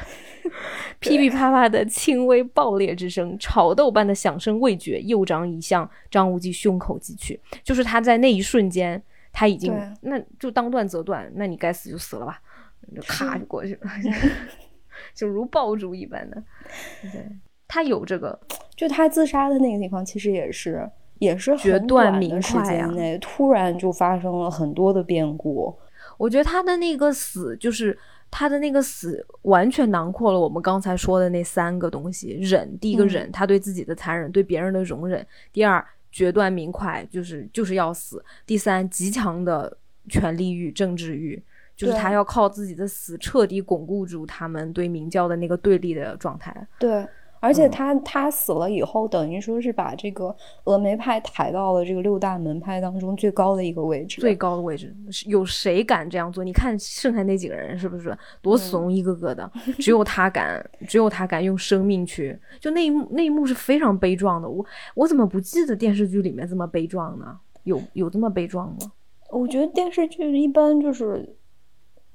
*laughs* 噼噼啪啪的轻微爆裂之声，炒豆般的响声未绝，右掌已向张无忌胸口击去。就是他在那一瞬间，他已经那就当断则断，那你该死就死了吧，就咔就过去了。*laughs* 就如爆竹一般的，对他有这个，就他自杀的那个地方，其实也是也是决断明快啊，内突然就发生了很多的变故。我觉得他的那个死，就是他的那个死，完全囊括了我们刚才说的那三个东西：忍，第一个忍，他对自己的残忍，对别人的容忍；第二，决断明快，就是就是要死；第三，极强的权力欲、政治欲。就是他要靠自己的死彻底巩固住他们对明教的那个对立的状态。对，而且他他死了以后，等于说是把这个峨眉派抬到了这个六大门派当中最高的一个位置。最高的位置，有谁敢这样做？你看剩下那几个人是不是多怂，一个个的，只有他敢，只有他敢用生命去。就那一幕，那一幕是非常悲壮的。我我怎么不记得电视剧里面这么悲壮呢？有有这么悲壮吗？我觉得电视剧一般就是，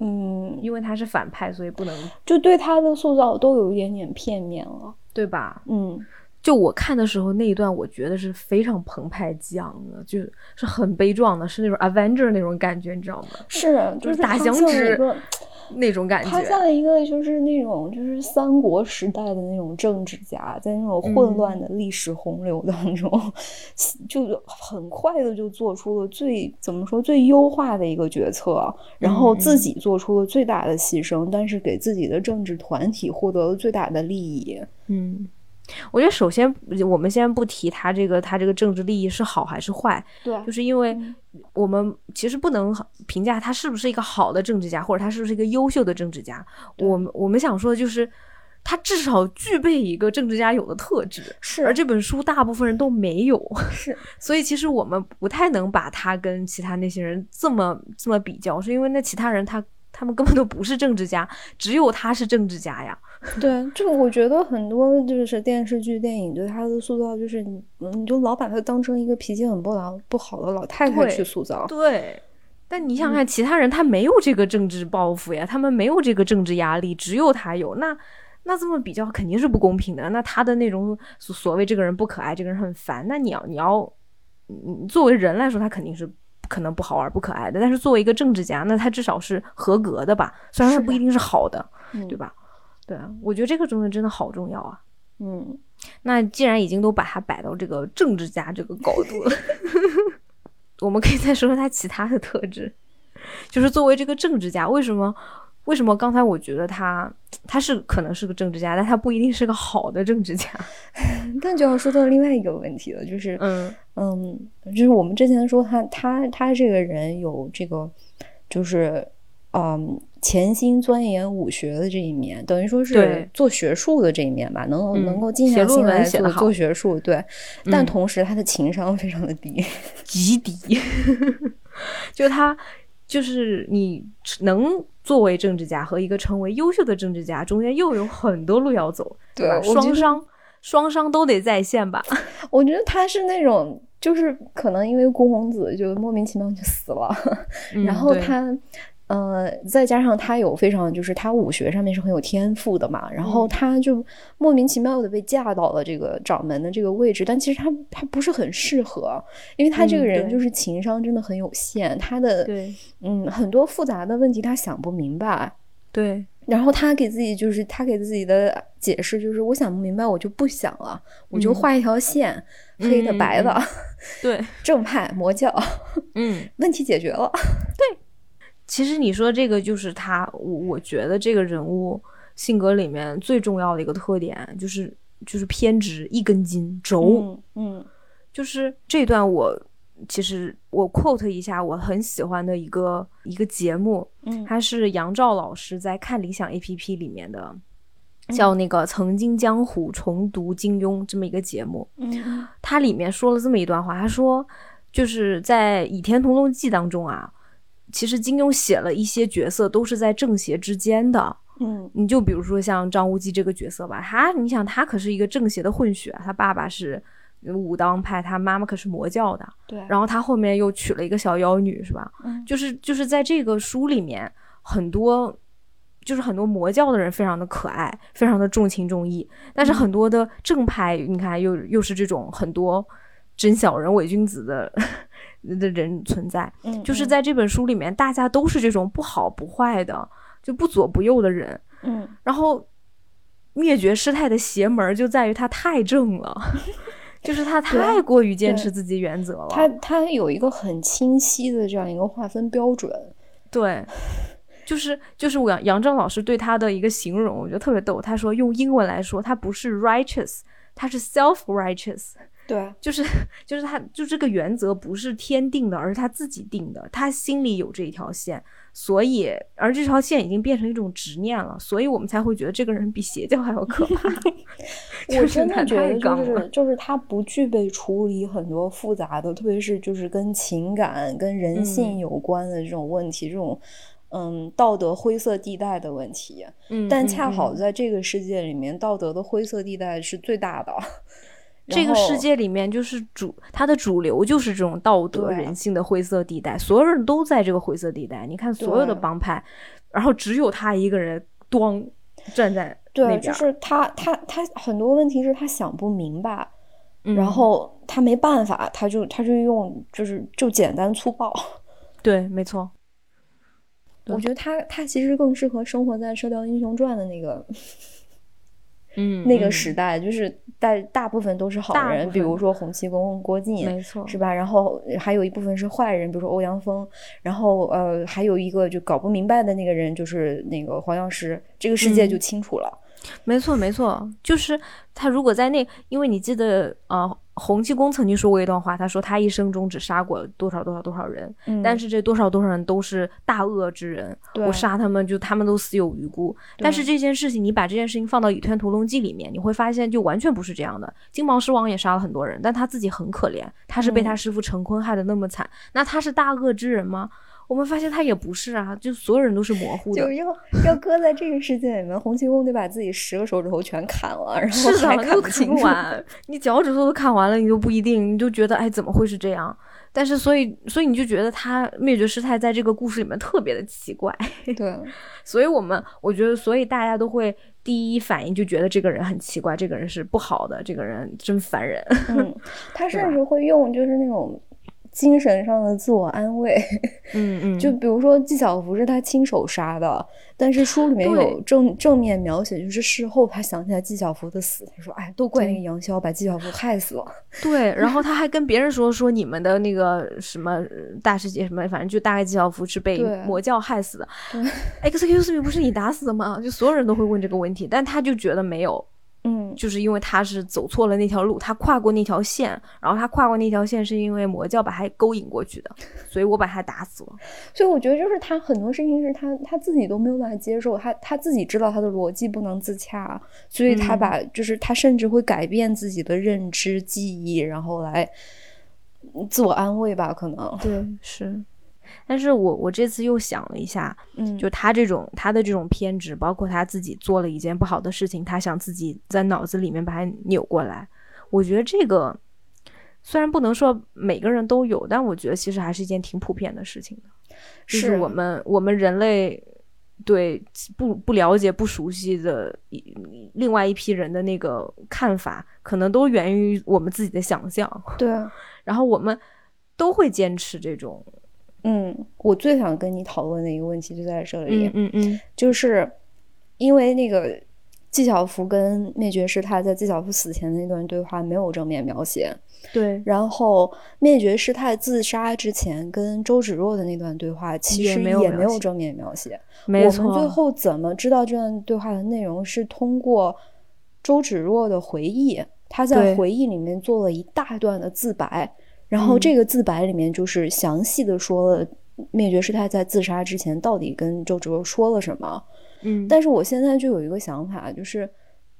嗯，因为他是反派，所以不能就对他的塑造都有一点点片面了。对吧？嗯，就我看的时候那一段，我觉得是非常澎湃激昂的，就是很悲壮的，是那种 Avenger 那种感觉，你知道吗？是，就是是打响指那种感觉。他像一个就是那种就是三国时代的那种政治家，在那种嗯混乱的历史洪流当中，*laughs* 就很快的就做出了最怎么说最优化的一个决策，然后嗯自己做出了最大的牺牲，但是给自己的政治团体获得了最大的利益。嗯，我觉得首先我们先不提他这个他这个政治利益是好还是坏，对就是因为嗯我们其实不能评价他是不是一个好的政治家，或者他是不是一个优秀的政治家。我们我们想说的就是，他至少具备一个政治家有的特质，是而这本书大部分人都没有，是 *laughs* 所以其实我们不太能把他跟其他那些人这么这么比较，是因为那其他人他他们根本都不是政治家，只有他是政治家呀。*laughs* 对，这个我觉得很多就是电视剧、电影对他的塑造，就是你，嗯你就老把他当成一个脾气很不老不好的老太太去塑造。对，但你想想看，其他人他没有这个政治抱负呀，他们没有这个政治压力，只有他有。那那这么比较肯定是不公平的。那他的那种所所谓这个人不可爱，这个人很烦，那你要你要，你作为人来说，他肯定是。可能不好玩、不可爱的，但是作为一个政治家，那他至少是合格的吧？虽然他不一定是好的，嗯对吧？对啊，我觉得这个东西真的好重要啊。嗯，那既然已经都把它摆到这个政治家这个高度了，*laughs* 我们可以再说说他其他的特质，就是作为这个政治家，为什么？为什么刚才我觉得他他是可能是个政治家，但他不一定是个好的政治家。*laughs* 但就要说到另外一个问题了，就是嗯嗯，就是我们之前说他他他这个人有这个，就是嗯潜心钻研武学的这一面，等于说是做学术的这一面吧，能能够静下心来做做学术，对。但嗯同时他的情商非常的低，极低，*laughs* 就他就是你能作为政治家和一个成为优秀的政治家中间又有很多路要走，对吧？双商双商都得在线吧。*laughs* 我觉得他是那种，就是可能因为顾宏子就莫名其妙就死了，*laughs* 然后他，呃，再加上他有非常就是他武学上面是很有天赋的嘛，然后嗯他就莫名其妙的被架到了这个掌门的这个位置，但其实他他不是很适合，因为他这个人就是情商真的很有限，他的对嗯很多复杂的问题他想不明白。对然后他给自己就是他给自己的解释就是我想不明白我就不想了，我就嗯画一条线，黑的嗯白的，嗯对，*laughs* 正派魔教，嗯。*laughs* 问题解决了。其实你说这个就是他，我我觉得这个人物性格里面最重要的一个特点就是就是偏执，一根筋，轴。嗯嗯就是这段我其实我 quote 一下我很喜欢的一个一个节目，嗯它是杨照老师在看理想 A P P 里面的，叫那个《曾经江湖重读金庸》这么一个节目。嗯它里面说了这么一段话，他说就是在《倚天屠龙记》当中啊，其实金庸写了一些角色都是在正邪之间的。嗯你就比如说像张无忌这个角色吧，他你想他可是一个正邪的混血，他爸爸是武当派，他妈妈可是魔教的，对，然后他后面又娶了一个小妖女，是吧？嗯就是就是在这个书里面，很多就是很多魔教的人非常的可爱，非常的重情重义，但是嗯很多的正派，你看又又是这种很多真小人伪君子的的人存在，嗯就是在这本书里面，大家都是这种不好不坏的，就不左不右的人，嗯然后灭绝师太的邪门儿就在于他太正了。*laughs* 就是他太过于坚持自己原则了，他他有一个很清晰的这样一个划分标准。对，就是就是我杨杨正老师对他的一个形容，我觉得特别逗。他说用英文来说，他不是 righteous，他是 self righteous，对，就是就是他就这个原则不是天定的，而是他自己定的，他心里有这一条线，所以而这条线已经变成一种执念了，所以我们才会觉得这个人比邪教还要可怕。*laughs* 我真的觉得就是就是他不具备处理很多复杂的，特别是就是跟情感、跟人性嗯有关的这种问题，这种嗯道德灰色地带的问题。嗯，但嗯恰好嗯在这个世界里面，道德的灰色地带是最大的。这个世界里面就是主，它的主流就是这种道德人性的灰色地带，所有人都在这个灰色地带。你看所有的帮派，然后只有他一个人咣站在对，就是他他他很多问题是他想不明白，然后他没办法，他就他就用就是就简单粗暴。*laughs* 对，没错。我觉得他他其实更适合生活在《射雕英雄传》的那个。嗯，那个时代就是大大部分都是好人，比如说洪七公、郭靖，没错，是吧？然后还有一部分是坏人，比如说欧阳锋。然后呃，还有一个就搞不明白的那个人，就是那个黄药师。这个世界就清楚了。没错，没错，就是他如果在那，因为你记得啊。洪七公曾经说过一段话，他说他一生中只杀过多少多少多少人，但是这多少多少人都是大恶之人，我杀他们就他们都死有余辜。但是这件事情，你把这件事情放到《倚天屠龙记》里面，你会发现就完全不是这样的。金毛狮王也杀了很多人，但他自己很可怜，他是被他师傅陈坤害得那么惨，那他是大恶之人吗？我们发现他也不是啊，就所有人都是模糊的。就要要搁在这个世界里面，洪七公得把自己十个手指头全砍了，然后还看不清完。你脚趾头都砍完了，你就不一定，你就觉得哎，怎么会是这样？但是所以所以你就觉得他灭绝师太在这个故事里面特别的奇怪。对，*laughs* 所以我们我觉得，所以大家都会第一反应就觉得这个人很奇怪，这个人是不好的，这个人真烦人。嗯，他 *laughs* 甚至会用就是那种。精神上的自我安慰，嗯嗯，*laughs* 就比如说纪晓芙是他亲手杀的，但是书里面有正正面描写，就是事后他想起来纪晓芙的死，他说：“哎，都怪那个杨逍把纪晓芙害死了。*laughs* ”对，然后他还跟别人说说你们的那个什么大师姐什么，反正就大概纪晓芙是被魔教害死的。Excuse me，不是你打死的吗？就所有人都会问这个问题，但他就觉得没有。嗯，就是因为他是走错了那条路，他跨过那条线，然后他跨过那条线是因为魔教把他勾引过去的，所以我把他打死了。所以我觉得就是他很多事情是他他自己都没有办法接受，他他自己知道他的逻辑不能自洽，所以他把就是他甚至会改变自己的认知记忆，然后来自我安慰吧，可能对是。但是我我这次又想了一下，嗯，就他这种他的这种偏执，包括他自己做了一件不好的事情，他想自己在脑子里面把它扭过来。我觉得这个虽然不能说每个人都有，但我觉得其实还是一件挺普遍的事情的。是我们我们人类对不不了解、不熟悉的另外一批人的那个看法，可能都源于我们自己的想象。对，*laughs* 然后我们都会坚持这种。嗯，我最想跟你讨论的一个问题就在这里，嗯嗯，就是因为那个纪晓芙跟灭绝师太在纪晓芙死前的那段对话没有正面描写，对，然后灭绝师太自杀之前跟周芷若的那段对话其实也没有正面描写，没错。我们最后怎么知道这段对话的内容？是通过周芷若的回忆，她在回忆里面做了一大段的自白。然后这个自白里面就是详细的说了灭绝师太在自杀之前到底跟周芷若说了什么。嗯，但是我现在就有一个想法，就是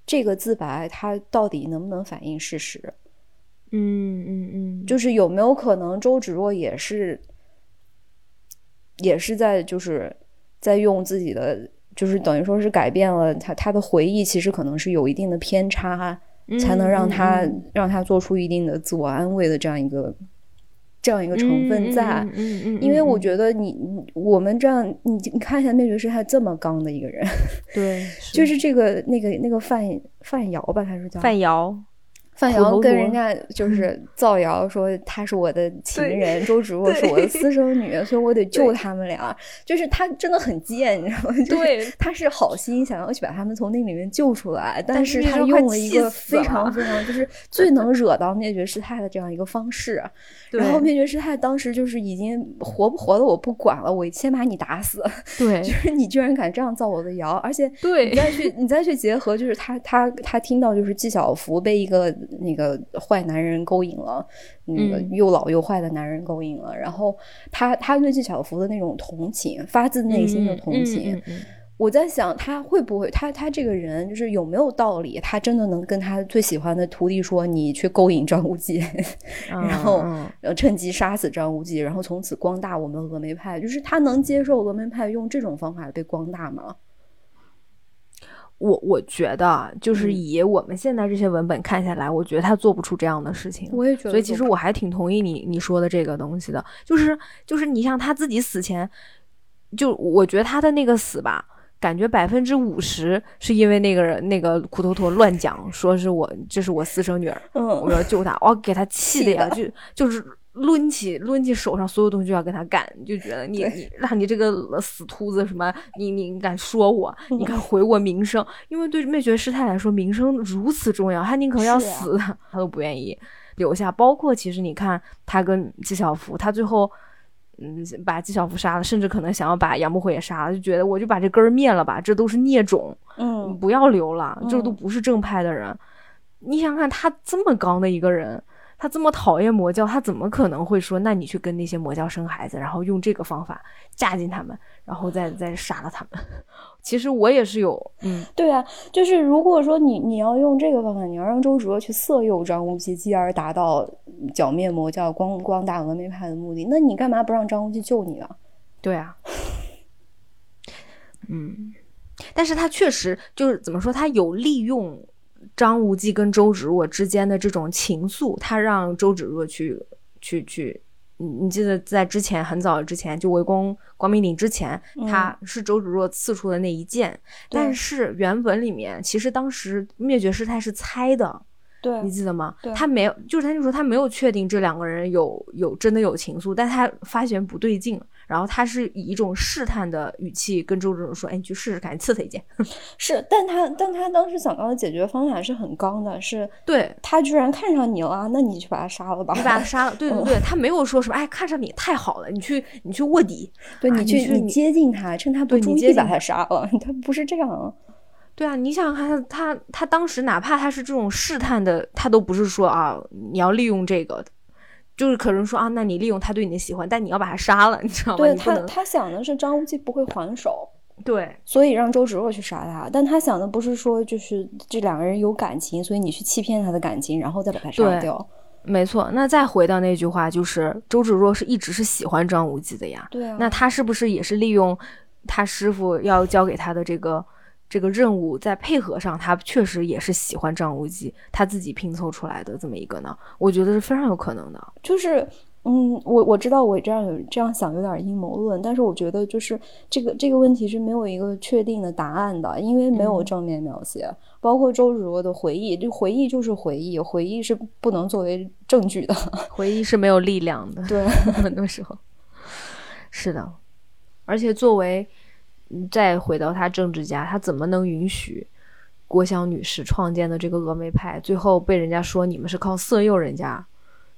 这个自白它到底能不能反映事实？嗯嗯嗯，就是有没有可能周芷若也是也是在就是在用自己的，就是等于说是改变了他他的回忆，其实可能是有一定的偏差。才能让他让他做出一定的自我安慰的这样一个这样一个成分在，嗯嗯，因为我觉得你我们这样你你看一下灭绝师太这么刚的一个人，对，*laughs* 就是这个那个那个范范瑶吧，他是叫。范瑶。范瑶跟人家 *laughs* 就是造谣说他是我的情人，周芷若是我的私生女，所以我得救他们俩。就是他真的很贱，你知道吗？对，他是好心想要去把他们从那里面救出来，但是他用了一个非常非常就是最能惹到灭绝师太的这样一个方式。*laughs* 然后灭绝师太当时就是已经活不活的我不管了，我先把你打死。对，*laughs* 就是你居然敢这样造我的谣，而且对你再去你再去结合，就是他他他听到就是纪晓芙被一个。那个坏男人勾引了，那个又老又坏的男人勾引了，然后他他对纪晓芙的那种同情，发自内心的同情。我在想，他会不会他他这个人就是有没有道理？他真的能跟他最喜欢的徒弟说：“你去勾引张无忌，*laughs* 然后趁机杀死张无忌，然后从此光大我们峨眉派？”就是他能接受峨眉派用这种方法被光大吗？我我觉得，就是嗯以我们现在这些文本看下来，我觉得他做不出这样的事情。我也觉得，所以其实我还挺同意你你说的这个东西的，就是就是你像他自己死前，就我觉得他的那个死吧，感觉百分之五十是因为那个人那个苦头陀乱讲，说是我这是我私生女儿，我嗯，要救她，我给他 *laughs* 气的呀，气就就是抡起抡起手上所有东西就要跟他干，就觉得你你让你这个死秃子什么，你你敢说我，*laughs* 你嗯敢毁我名声？因为对灭绝师太来说，名声如此重要，他宁可要死，他都不愿意留下。包括其实你看他跟纪晓芙，他最后。嗯，把纪晓芙杀了，甚至可能想要把杨不悔也杀了，就觉得我就把这根儿灭了吧，这都是孽种，嗯，不要留了，这都嗯不是正派的人。你想想看，他这么刚的一个人，他这么讨厌魔教，他怎么可能会说，那你去跟那些魔教生孩子，然后用这个方法嫁进他们，然后再再杀了他们？*laughs* 其实我也是有，嗯，对啊，就是如果说你你要用这个方法，你要让周芷若去色诱张无忌，继而达到剿灭魔教、光光大峨眉派的目的，那你干嘛不让张无忌救你啊？对啊，嗯，但是他确实就是怎么说，他有利用张无忌跟周芷若之间的这种情愫，他让周芷若去去去。你你记得在之前很早之前，就围攻光明顶之前，他是周芷若刺出的那一剑，但是原本里面其实当时灭绝师太是猜的，对你记得吗对？他没有，就是他就说他没有确定这两个人有有真的有情愫，但他发现不对劲，然后他是以一种试探的语气跟周芷若说：“哎，你去试试看，你刺他一剑。*laughs* 是，但他但他当时想到的解决方法是很刚的，是”对，他居然看上你了，那你去把他杀了吧。你把他杀了。对对对，他没有说什么，哎，看上你太好了，你去你去卧底。啊对你去你接近他，趁他不注意把他杀了，*laughs* 他不是这样啊。对啊，你想想看，他他他当时哪怕他是这种试探的，他都不是说啊，你要利用这个。就是可能说啊，那你利用他对你的喜欢，但你要把他杀了，你知道吗？对他，他想的是张无忌不会还手，对所以让周芷若去杀他。但他想的不是说就是这两个人有感情，所以你去欺骗他的感情，然后再把他杀对掉。没错，那再回到那句话，就是周芷若是一直是喜欢张无忌的呀。对啊，那他是不是也是利用他师傅要交给他的这个这个任务，在配合上他确实也是喜欢张无忌，他自己拼凑出来的这么一个呢？我觉得是非常有可能的。就是。嗯，我我知道我这样有这样想有点阴谋论，但是我觉得就是这个这个问题是没有一个确定的答案的，因为没有嗯正面描写，包括周芷若的回忆，这回忆就是回忆，回忆是不能作为证据的。*laughs* 回忆是没有力量的，对，*laughs* 很多时候是的。而且作为嗯再回到他政治家，他怎么能允许郭襄女士创建的这个峨眉派，最后被人家说你们是靠色诱人家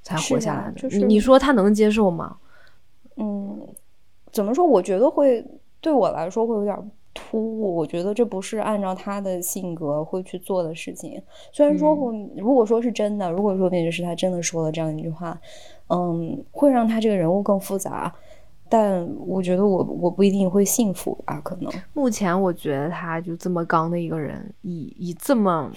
才活下来的？就是你你说他能接受吗？嗯，怎么说？我觉得会对我来说会有点突兀。我觉得这不是按照他的性格会去做的事情。虽然说如果说是真的，如果说灭绝师他真的说了这样一句话，嗯，会让他这个人物更复杂。但我觉得我我不一定会幸福吧，可能。目前我觉得他就这么刚的一个人，以以这么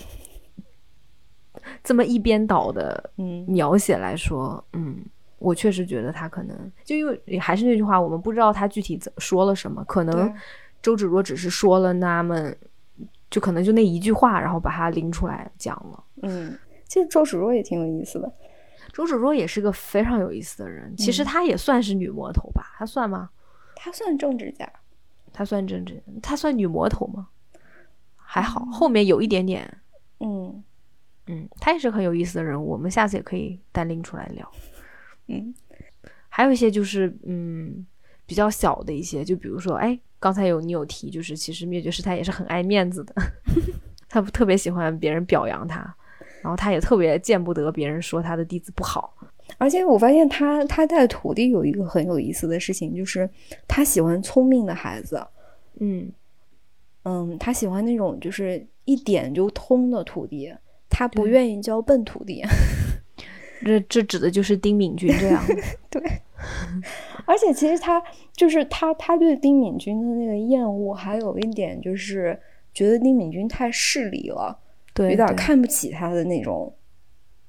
这么一边倒的嗯描写来说，嗯，我确实觉得他可能就因为还是那句话，我们不知道他具体怎说了什么，可能周芷若只是说了那么，就可能就那一句话，然后把他拎出来讲了。嗯，其实周芷若也挺有意思的。周芷若也是个非常有意思的人，其实嗯她也算是女魔头吧？她算吗？她算政治家，她算政治，她算女魔头吗？还好，后面有一点点，嗯嗯，她也是很有意思的人物，我们下次也可以单拎出来聊。嗯还有一些就是嗯比较小的一些，就比如说，哎，刚才有你有提，就是其实灭绝师太也是很爱面子的，*laughs* 他特别喜欢别人表扬他，然后他也特别见不得别人说他的弟子不好。而且我发现他他带徒弟有一个很有意思的事情，就是他喜欢聪明的孩子。嗯，嗯，他喜欢那种就是一点就通的徒弟，他不愿意教笨徒弟。*laughs* 这这指的就是丁敏君这样。*laughs* 对，*laughs* 而且其实他就是他，他对丁敏君的那个厌恶，还有一点就是觉得丁敏君太势利了，对，有点对看不起他的那种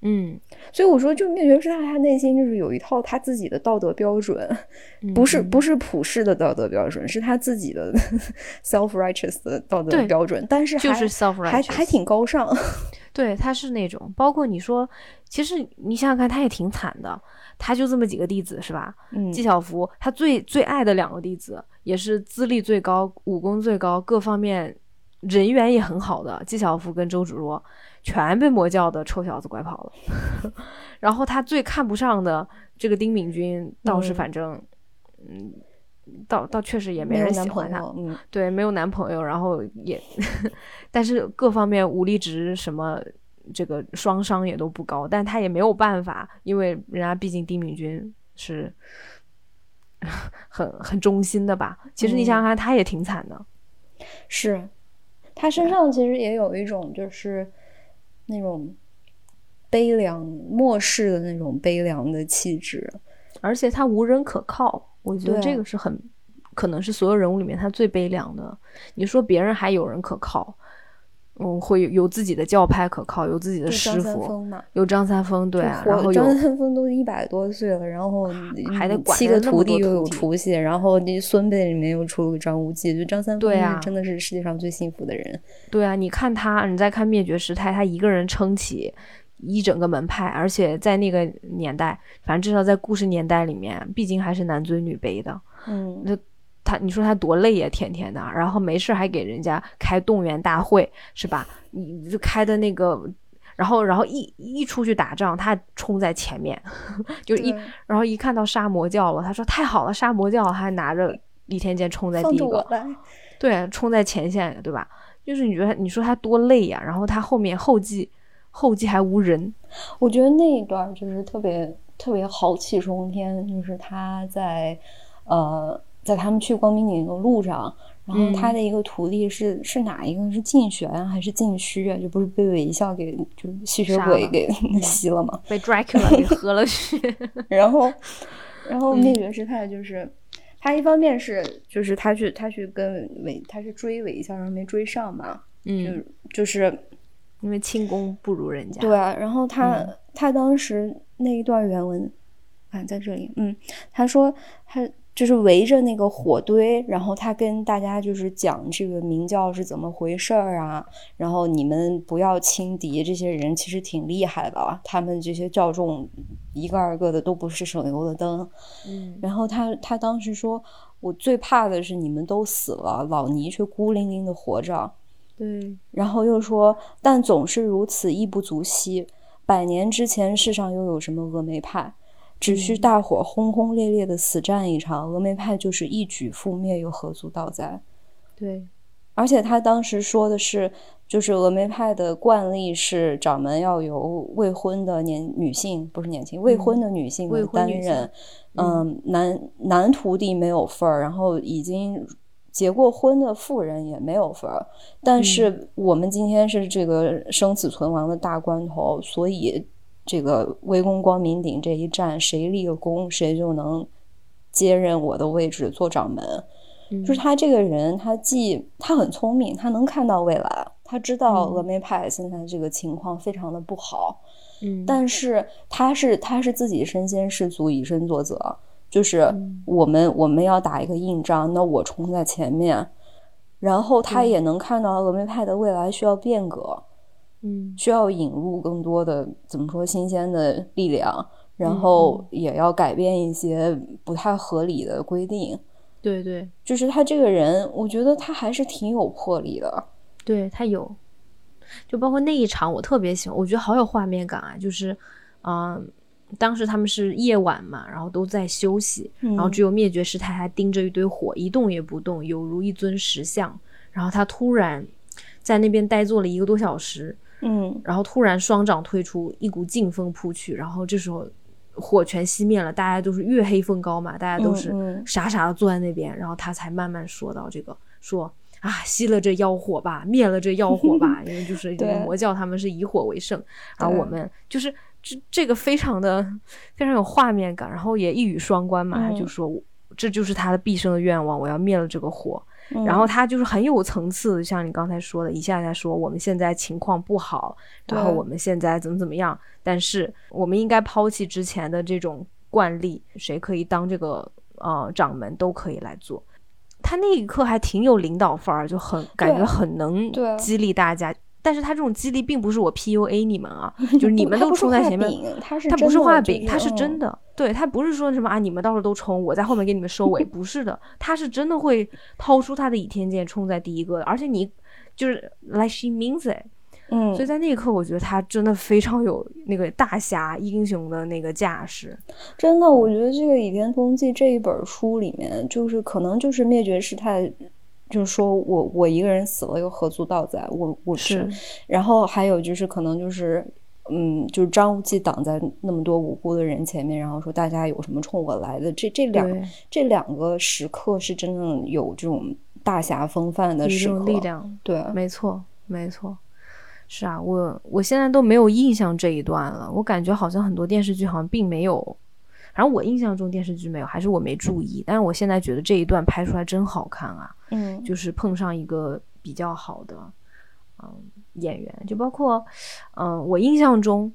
嗯，所以我说，就灭绝师太他内心就是有一套他自己的道德标准，*laughs* 不是不是普世的道德标准，是他自己的 *laughs* self righteous 的道德标准，但是就是 self righteous，还还挺高尚。*laughs* 对，他是那种，包括你说，其实你想想看，他也挺惨的，他就这么几个弟子是吧？嗯，纪晓芙他最最爱的两个弟子，也是资历最高、武功最高、各方面人缘也很好的纪晓芙跟周芷若。全被魔教的臭小子拐跑了，*laughs* 然后他最看不上的这个丁敏君倒是反正，嗯，倒倒确实也没人喜欢他，嗯，对，没有男朋友，然后也，*laughs* 但是各方面武力值什么这个双商也都不高，但他也没有办法，因为人家毕竟丁敏君是很很忠心的吧。其实你想想看，他也挺惨的，是他身上其实也有一种就是。那种悲凉、漠视的那种悲凉的气质，而且他无人可靠，我觉得这个是很可能是所有人物里面他最悲凉的。你说别人还有人可靠。嗯，会有自己的教派可靠，有自己的师傅，有张三丰，对啊，然后张三丰都一百多岁了，然后还得管七个徒弟又有出息，然后那孙辈里面又出了个张无忌，就张三丰是真的是世界上最幸福的人。对啊，你看他，你再看灭绝师太，他一个人撑起一整个门派，而且在那个年代，反正至少在故事年代里面，毕竟还是男尊女卑的，嗯，那。他，你说他多累呀，天天的，然后没事还给人家开动员大会，是吧？你就开的那个，然后，然后一一出去打仗，他冲在前面，*laughs* 就一，然后一看到杀魔教了，他说太好了，杀魔教还拿着倚天剑冲在第一个，对，冲在前线，对吧？就是你觉得，你说他多累呀？然后他后面后继，后继还无人，我觉得那一段就是特别特别豪气冲天，就是他在，呃。在他们去光明顶的路上，然后他的一个徒弟是是哪一个？是静玄还是静虚啊？就不是被韦笑给就吸血鬼给 *laughs* 吸了吗？被 Dracula 给 *laughs* 喝了血。然后，*laughs* 然后灭绝师太就是他一方面是就是他去他去跟韦他是追韦一笑，然后没追上嘛。嗯，就是因为轻功不如人家。对啊，然后他他当时那一段原文啊在这里，嗯，他说他。就是围着那个火堆，然后他跟大家就是讲这个明教是怎么回事儿啊，然后你们不要轻敌，这些人其实挺厉害的，他们这些教众一个二个的都不是省油的灯。嗯，然后他他当时说，我最怕的是你们都死了，老尼却孤零零的活着。对，然后又说，但总是如此亦不足惜，百年之前世上又有什么峨眉派？只需大伙轰轰烈烈的死战一场，峨眉派就是一举覆灭，又何足道哉？对，而且他当时说的是，就是峨眉派的惯例是掌门要由未婚的年女性，不是年轻未婚的女性担任，嗯，男男徒弟没有份儿，然后已经结过婚的妇人也没有份儿。但是我们今天是这个生死存亡的大关头，所以。这个围攻光明顶这一战，谁立了功，谁就能接任我的位置做掌门。就是他这个人，他既他很聪明，他能看到未来，他知道峨眉派现在这个情况非常的不好。嗯，但是他是他是自己身先士卒，以身作则。就是我们我们要打一个硬仗，那我冲在前面，然后他也能看到峨眉派的未来需要变革。嗯，需要引入更多的怎么说新鲜的力量，然后也要改变一些不太合理的规定。对对，就是他这个人，我觉得他还是挺有魄力的。对他有，就包括那一场，我特别喜欢，我觉得好有画面感啊。就是，嗯，当时他们是夜晚嘛，然后都在休息，然后只有灭绝师太还盯着一堆火，一动也不动，有如一尊石像。然后他突然在那边呆坐了一个多小时。嗯，然后突然双掌推出，一股劲风扑去，然后这时候火全熄灭了，大家都是月黑风高嘛，大家都是傻傻的坐在那边，然后他才慢慢说到这个，说啊，熄了这妖火吧，灭了这妖火吧，*laughs* 因为就是这个魔教他们是以火为圣，然后我们就是这这个非常的非常有画面感，然后也一语双关嘛，他就说这就是他的毕生的愿望，我要灭了这个火。嗯然后他就是很有层次，像你刚才说的，一下下说我们现在情况不好，然后我们现在怎么怎么样，但是我们应该抛弃之前的这种惯例，谁可以当这个呃掌门都可以来做。他那一刻还挺有领导范儿，就很感觉很能激励大家。但是他这种激励并不是我 PUA 你们啊，*laughs* 就是你们都冲在前面，饼他是他不是画饼，他是嗯真的，对他不是说什么啊，你们到时候都冲，我在后面给你们收尾，*laughs* 不是的，他是真的会掏出他的倚天剑冲在第一个的，而且你就是 like she means it，、嗯，所以在那一刻，我觉得他真的非常有那个大侠英雄的那个架势，真的，我觉得这个《倚天屠龙记》这一本书里面，就是可能就是灭绝师太，就是说我我一个人死了又何足道哉？我我是，然后还有就是可能就是。嗯，就是张无忌挡在那么多无辜的人前面，然后说大家有什么冲我来的？这这两，这两个时刻是真正有这种大侠风范的有一种时刻，力量，对，没错，没错。是啊，我我现在都没有印象这一段了，我感觉好像很多电视剧好像并没有，反正我印象中电视剧没有，还是我没注意。但是我现在觉得这一段拍出来真好看啊，嗯，就是碰上一个比较好的嗯演员，就包括嗯我印象中，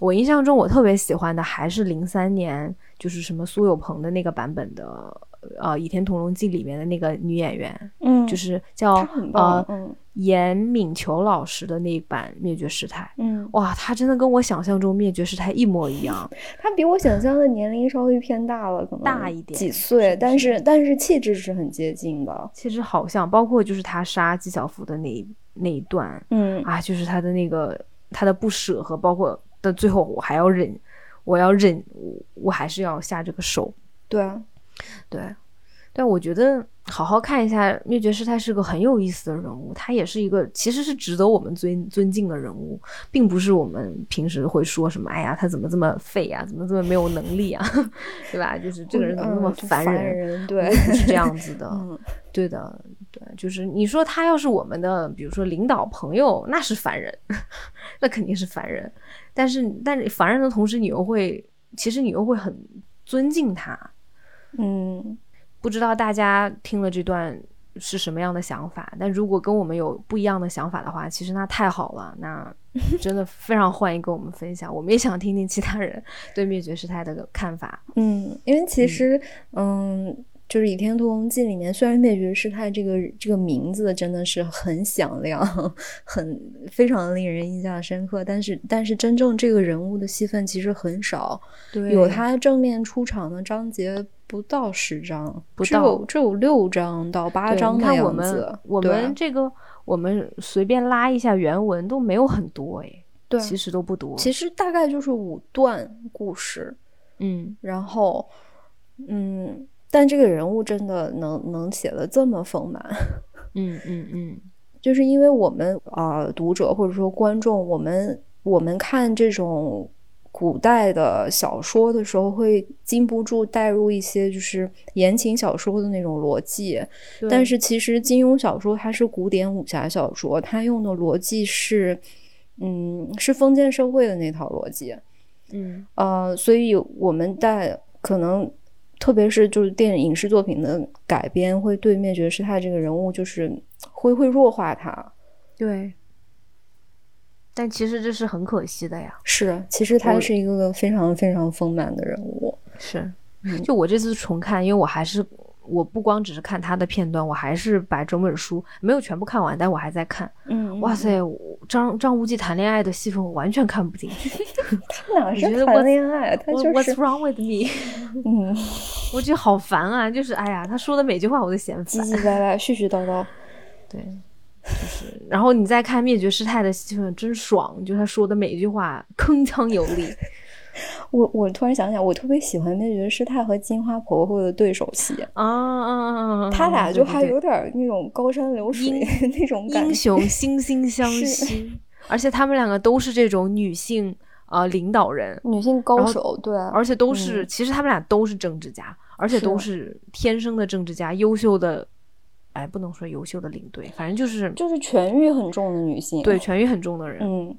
我印象中我特别喜欢的还是零三年就是什么苏有朋的那个版本的呃《倚天屠龙记》里面的那个女演员，嗯，就是叫呃，嗯严敏球老师的那一版《灭绝师太》。嗯，哇，她真的跟我想象中灭绝师太一模一样，*laughs* 她比我想象的年龄稍微偏大了，可能大一点几岁，是但是但是气质是很接近的。气质好像包括就是她杀纪晓芙的那一那一段嗯啊，就是她的那个她的不舍和包括的最后我还要忍，我要忍，我我还是要下这个手。对啊，对，但我觉得好好看一下灭绝师太是个很有意思的人物，他也是一个其实是值得我们尊尊敬的人物，并不是我们平时会说什么，哎呀，他怎么这么废呀、怎么这么没有能力啊，*laughs* 对吧？就是这个人怎么那么烦烦人？人对不是这样子的，*laughs* 嗯对的，对，就是你说他要是我们的，比如说领导朋友，那是烦人，*laughs* 那肯定是烦人。但是，但是烦人的同时，你又会，其实你又会很尊敬他。嗯不知道大家听了这段是什么样的想法？但如果跟我们有不一样的想法的话，其实那太好了，那 *laughs* 真的非常欢迎跟我们分享。我们也想听听其他人对灭绝师太的看法。嗯，因为其实嗯。就是《倚天屠龙记》里面，虽然灭绝师太这个这个名字真的是很响亮，*laughs* 很非常令人印象深刻，但是但是真正这个人物的戏份其实很少，对有他正面出场的章节不到十章，只不到有只有六章到八对章的你看我们样子。我们这个我们随便拉一下原文都没有很多哎，对，其实都不多。其实大概就是五段故事，嗯，然后嗯，但这个人物真的能能写的这么丰满，嗯嗯嗯，*laughs* 就是因为我们啊、呃读者或者说观众，我们我们看这种古代的小说的时候，会禁不住带入一些就是言情小说的那种逻辑。但是其实金庸小说它是古典武侠小说，它用的逻辑是，嗯，是封建社会的那套逻辑。嗯呃，所以我们在可能，特别是就是电影影视作品的改编，会对灭绝师太这个人物就是会会弱化他。对，但其实这是很可惜的呀。是，其实他是一个非常非常丰满的人物。是，嗯就我这次重看，因为我还是我不光只是看他的片段，我还是把整本书没有全部看完，但我还在看。嗯哇，塞，张张无忌谈恋爱的戏份我完全看不进去。*laughs* 他哪是谈恋爱？他就 What's 是 wrong with me？嗯，*laughs* 我觉得好烦啊！就是哎呀，他说的每句话我都嫌唧烦。唧歪歪、絮絮叨叨。对，就是，然后你再看灭绝师太的戏份，真爽！就他说的每一句话铿锵有力。*laughs* 我我突然想起来，我特别喜欢灭绝师太和金花婆婆的对手戏，啊啊啊！啊他俩就还有点那种高山流水 *laughs* 那种感觉。英雄惺惺相惜，*laughs* 而且他们两个都是这种女性呃领导人，女性高手，对，而且都是、嗯其实他们俩都是政治家，而且都是天生的政治家，优秀的，哎，不能说优秀的领队，反正就是就是痊愈很重的女性。对，痊愈很重的人。嗯，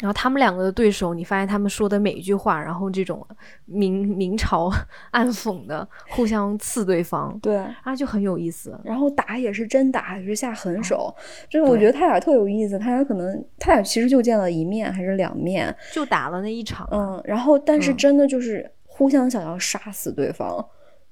然后他们两个的对手，你发现他们说的每一句话，然后这种明明嘲暗讽的，互相刺对方，对，啊，就很有意思。然后打也是真打，也是下狠手，就是我觉得他俩特有意思。他俩可能他俩其实就见了一面还是两面，就打了那一场。嗯，然后但是真的就是互相想要杀死对方，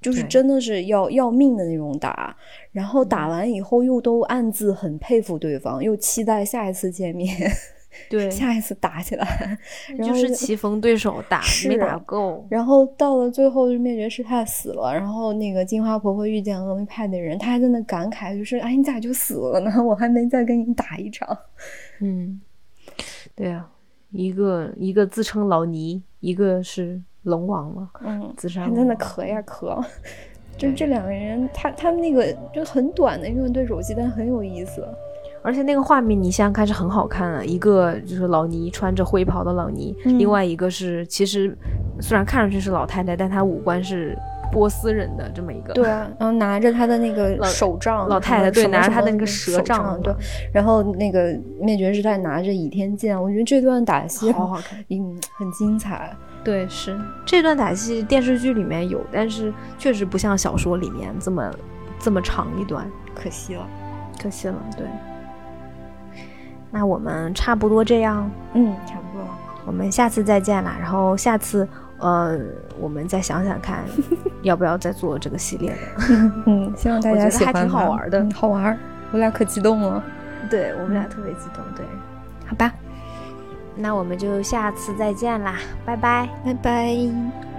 就是真的是要要命的那种打。然后打完以后又都暗自很佩服对方，又期待下一次见面。*laughs* 对，下一次打起来，就是棋逢对手打没打够，然后到了最后，就灭绝师太死了，然后那个金花婆婆遇见峨眉派的人，她还在那感慨，就是哎，你咋就死了呢？*laughs* 我还没再跟你打一场。嗯，对啊，一个一个自称老尼，一个是龙王嘛，嗯，自杀还在那咳呀咳，*laughs* 就是这两个人，他他们那个就很短的一段对手戏，但很有意思。而且那个画面你想想看是很好看的，一个就是老尼穿着灰袍的老尼，另外一个是其实虽然看上去是老太太，但她五官是波斯人的这么一个。对啊，然后拿着她的那个手杖，老太太对，拿着她的那个蛇杖，对。然后那个灭绝师太拿着倚天剑，我觉得这段打戏好好看，嗯，很精彩。对，是这段打戏电视剧里面有，但是确实不像小说里面这么这么长一段，可惜了，可惜了，对。那我们差不多这样，嗯，差不多，我们下次再见啦。然后下次，呃，我们再想想看，*laughs* 要不要再做这个系列的。*laughs* 嗯，希望大家喜欢，还挺好玩的，好玩。我俩可激动了，对我们俩特别激动，对，好吧，那我们就下次再见啦，拜拜，拜拜。